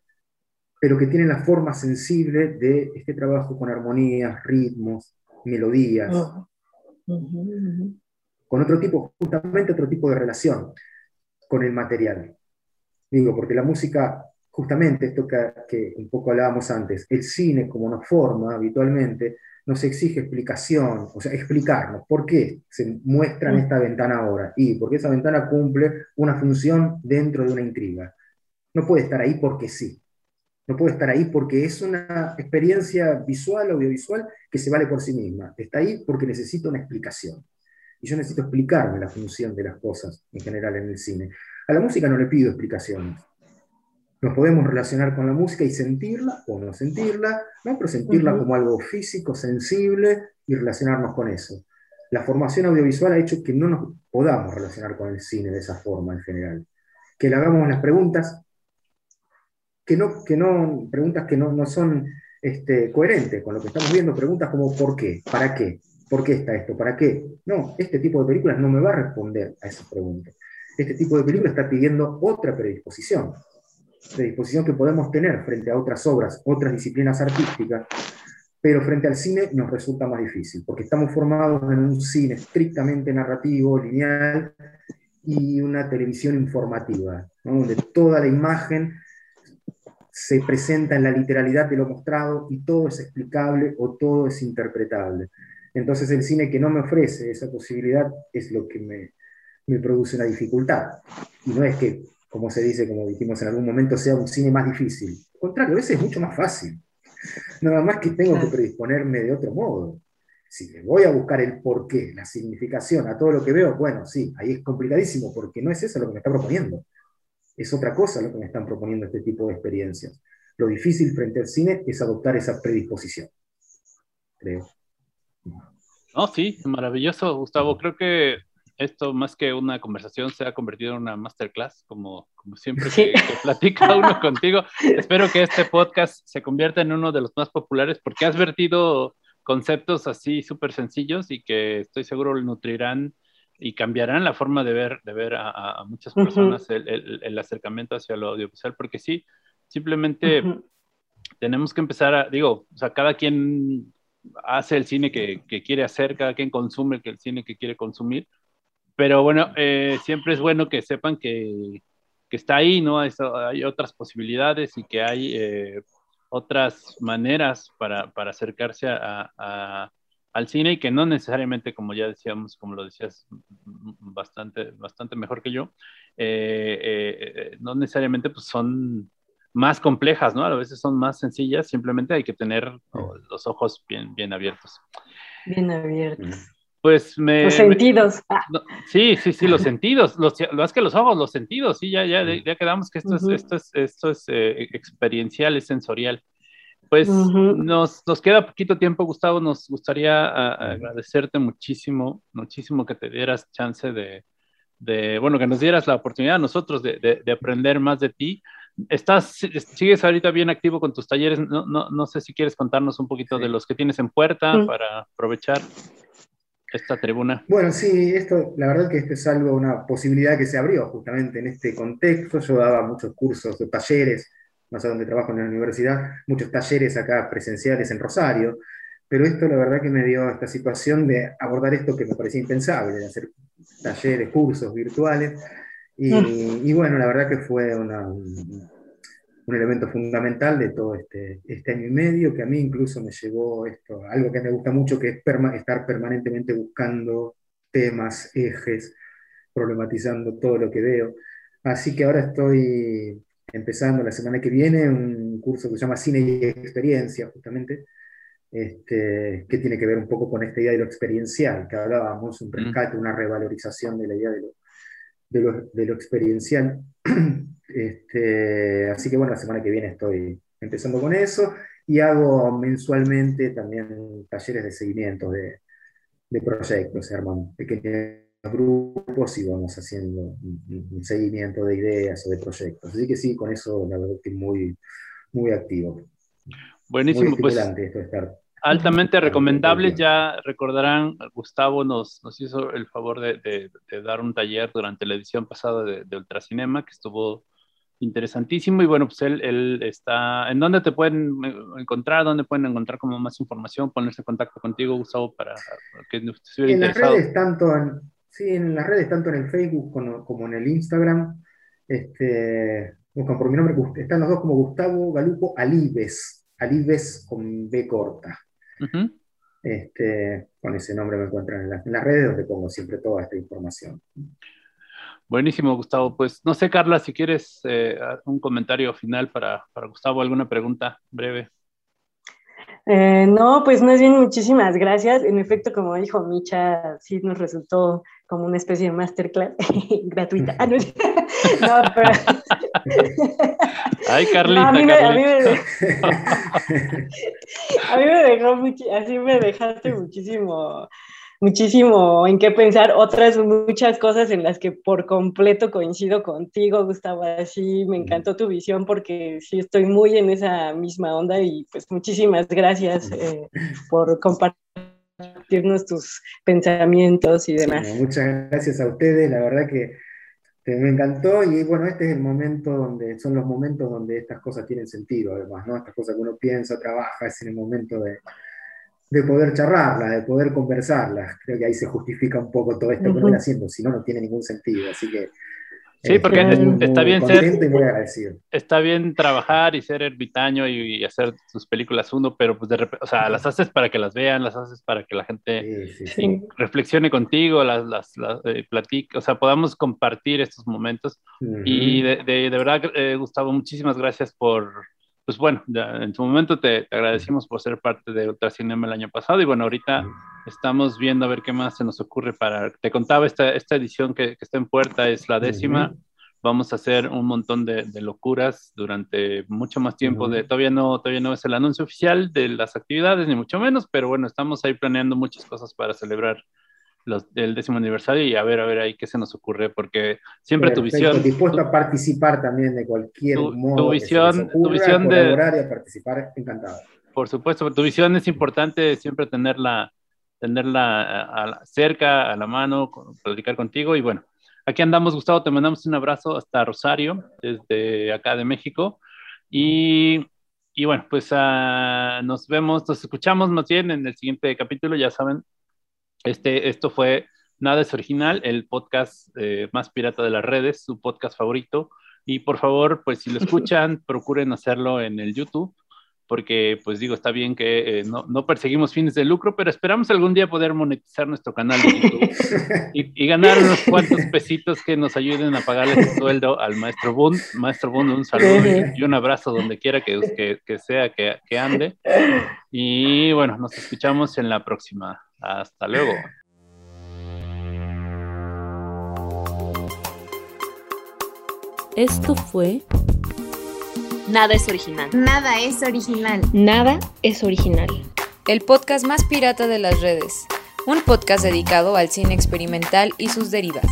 pero que tienen la forma sensible de este trabajo con armonías, ritmos, melodías, con otro tipo, justamente otro tipo de relación con el material. Digo, porque la música, justamente esto que, un poco hablábamos antes, el cine como nos forma habitualmente, nos exige explicación, o sea, explicarnos por qué se muestra en esta ventana ahora. Y porque esa ventana cumple una función dentro de una intriga. No puede estar ahí porque sí. No puede estar ahí porque es una experiencia visual, audiovisual, que se vale por sí misma. Está ahí porque necesita una explicación. Y yo necesito explicarme la función de las cosas en general en el cine. A la música no le pido explicaciones. Nos podemos relacionar con la música y sentirla o no sentirla, ¿no? pero sentirla como algo físico, sensible y relacionarnos con eso. La formación audiovisual ha hecho que no nos podamos relacionar con el cine de esa forma en general. Que le hagamos las preguntas que no, que no, preguntas que no, no son este, coherentes con lo que estamos viendo, preguntas como ¿por qué? ¿Para qué? ¿Por qué está esto? ¿Para qué? No, este tipo de películas no me va a responder a esas preguntas. Este tipo de películas está pidiendo otra predisposición, predisposición que podemos tener frente a otras obras, otras disciplinas artísticas, pero frente al cine nos resulta más difícil, porque estamos formados en un cine estrictamente narrativo, lineal, y una televisión informativa, donde toda la imagen se presenta en la literalidad de lo mostrado y todo es explicable o todo es interpretable. Entonces el cine que no me ofrece esa posibilidad es lo que me, me produce una dificultad. Y no es que, como se dice, como dijimos en algún momento, sea un cine más difícil. Al contrario, a veces es mucho más fácil. Nada más que tengo que predisponerme de otro modo. Si le voy a buscar el porqué, la significación a todo lo que veo, bueno, sí, ahí es complicadísimo porque no es eso lo que me está proponiendo es otra cosa lo que me están proponiendo este tipo de experiencias. Lo difícil frente al cine es adoptar esa predisposición, creo. No, sí, maravilloso, Gustavo. Creo que esto más que una conversación se ha convertido en una masterclass, como, como siempre que, platica uno <laughs> contigo. Espero que este podcast se convierta en uno de los más populares porque has vertido conceptos así súper sencillos y que estoy seguro le nutrirán y cambiarán la forma de ver, de ver a, muchas personas el, acercamiento hacia lo audiovisual, porque sí, simplemente tenemos que empezar a, digo, o sea, cada quien hace el cine que, quiere hacer, cada quien consume el cine que quiere consumir, pero bueno, eh, siempre es bueno que sepan que, que está ahí, ¿no? Hay, otras posibilidades y que hay eh, otras maneras para, para acercarse a al cine y que no necesariamente, como ya decíamos, como lo decías bastante, bastante mejor que yo, eh, eh, no necesariamente pues, son más complejas, ¿no? A veces son más sencillas, simplemente hay que tener los ojos bien, bien abiertos. Bien abiertos. Pues me... Los sentidos. sí, sí, sí, los sentidos. Los, más que los ojos, los sentidos. Sí, ya, ya, ya quedamos que esto es, esto es, esto es eh, experiencial, es sensorial. Pues nos, nos, queda poquito tiempo, Gustavo. Nos gustaría agradecerte muchísimo, muchísimo que te dieras chance de, de, bueno, que nos dieras la oportunidad a nosotros de, de, aprender más de ti. Estás, sigues ahorita bien activo con tus talleres. No, no, no sé si quieres contarnos un poquito de los que tienes en puerta para aprovechar esta tribuna. Bueno, sí, esto, la verdad que esto es algo, una posibilidad que se abrió justamente en este contexto. Yo daba muchos cursos de talleres más a donde trabajo en la universidad, muchos talleres acá presenciales en Rosario, pero esto la verdad que me dio esta situación de abordar esto que me parecía impensable, de hacer talleres, cursos virtuales, y, y bueno, la verdad que fue una, un elemento fundamental de todo este, este año y medio, que a mí incluso me llevó esto, algo que me gusta mucho, que es estar permanentemente buscando temas, ejes, problematizando todo lo que veo. Así que ahora estoy empezando la semana que viene un curso que se llama Cine y Experiencia, justamente, este, que tiene que ver un poco con esta idea de lo experiencial, que hablábamos, un rescate, una revalorización de la idea de lo, de lo, de lo experiencial. <clears throat> Este, así que bueno, la semana que viene estoy empezando con eso y hago mensualmente también talleres de seguimiento de, de proyectos, se arman pequeños grupos y vamos haciendo un, seguimiento de ideas o de proyectos. Así que sí, con eso la verdad estoy muy, muy activo. Buenísimo, pues altamente recomendable. Ya recordarán, Gustavo nos, nos hizo el favor de, de, dar un taller durante la edición pasada de, de Ultracinema que estuvo interesantísimo y bueno, pues él, él, está, ¿en dónde te pueden encontrar? ¿Dónde pueden encontrar como más información? Ponerse en contacto contigo, Gustavo, para que estuviera en Las redes, tanto en, sí, en las redes, tanto en el Facebook como, en el Instagram, este, buscan por mi nombre, están los dos como Gustavo Galupo Alibes, Alibes con B corta. este, con ese nombre me encuentran en, en las redes donde pongo siempre toda esta información. Buenísimo, Gustavo. Pues no sé, Carla, si quieres eh, un comentario final para, para, Gustavo, alguna pregunta breve. Eh, no, pues más bien muchísimas gracias. En efecto, como dijo Micha, sí nos resultó como una especie de masterclass <laughs> gratuita. Ah, <laughs> no, pero... Ay, <laughs> Carlita, a, mí me, a, mí me, a mí me dejó así me dejaste muchísimo muchísimo en qué pensar, otras muchas cosas en las que por completo coincido contigo, Gustavo, así me encantó tu visión porque sí estoy muy en esa misma onda y pues muchísimas gracias eh, por compartirnos tus pensamientos y demás. muchas gracias a ustedes, la verdad que, me encantó y bueno, este es el momento donde, son los momentos donde estas cosas tienen sentido además, ¿no? Estas cosas que uno piensa, trabaja, es en el momento de de poder charlarlas, de poder conversarlas. Creo que ahí se justifica un poco todo esto que uno haciendo, si no, no tiene ningún sentido. Así que. Sí, porque está bien ser. Y muy agradecido. Está bien trabajar y ser ermitaño y, hacer sus películas uno, pero pues de repente, o sea, las haces para que las vean, las haces para que la gente reflexione contigo, las, las, eh, platique, o sea, podamos compartir estos momentos. Y de, de, verdad, eh, Gustavo, muchísimas gracias por, pues bueno, en su momento te, agradecimos por ser parte de Ultracinema el año pasado y bueno, ahorita estamos viendo a ver qué más se nos ocurre para, te contaba, esta, esta edición que, está en puerta es la décima, vamos a hacer un montón de, locuras durante mucho más tiempo, de, todavía, no, todavía no es el anuncio oficial de las actividades, ni mucho menos, pero bueno, estamos ahí planeando muchas cosas para celebrar los, el décimo aniversario y a ver, a ver ahí qué se nos ocurre, porque siempre tu visión... Dispuesto a participar también de cualquier modo. Tu visión, tu visión de... a participar, encantado. Por supuesto, tu visión es importante siempre tenerla, tenerla cerca, a la mano, platicar contigo y bueno, aquí andamos, Gustavo, te mandamos un abrazo hasta Rosario, desde acá de México y... Y bueno, pues uh, nos vemos, nos escuchamos más bien en el siguiente capítulo. Ya saben, este, esto fue Nada es Original, el podcast eh, más pirata de las redes, su podcast favorito. Y por favor, pues si lo <laughs> escuchan, procuren hacerlo en el YouTube, porque pues digo, está bien que eh, no, no, perseguimos fines de lucro, pero esperamos algún día poder monetizar nuestro canal de YouTube y, ganar unos cuantos <laughs> pesitos que nos ayuden a pagarle el sueldo al maestro Bund. Maestro Bund, un saludo y, un abrazo donde quiera que, que, que sea que, que ande. Y bueno, nos escuchamos en la próxima. Hasta luego. Esto fue Nada es original. Nada es original. Nada es original. El podcast más pirata de las redes. Un podcast dedicado al cine experimental y sus derivas.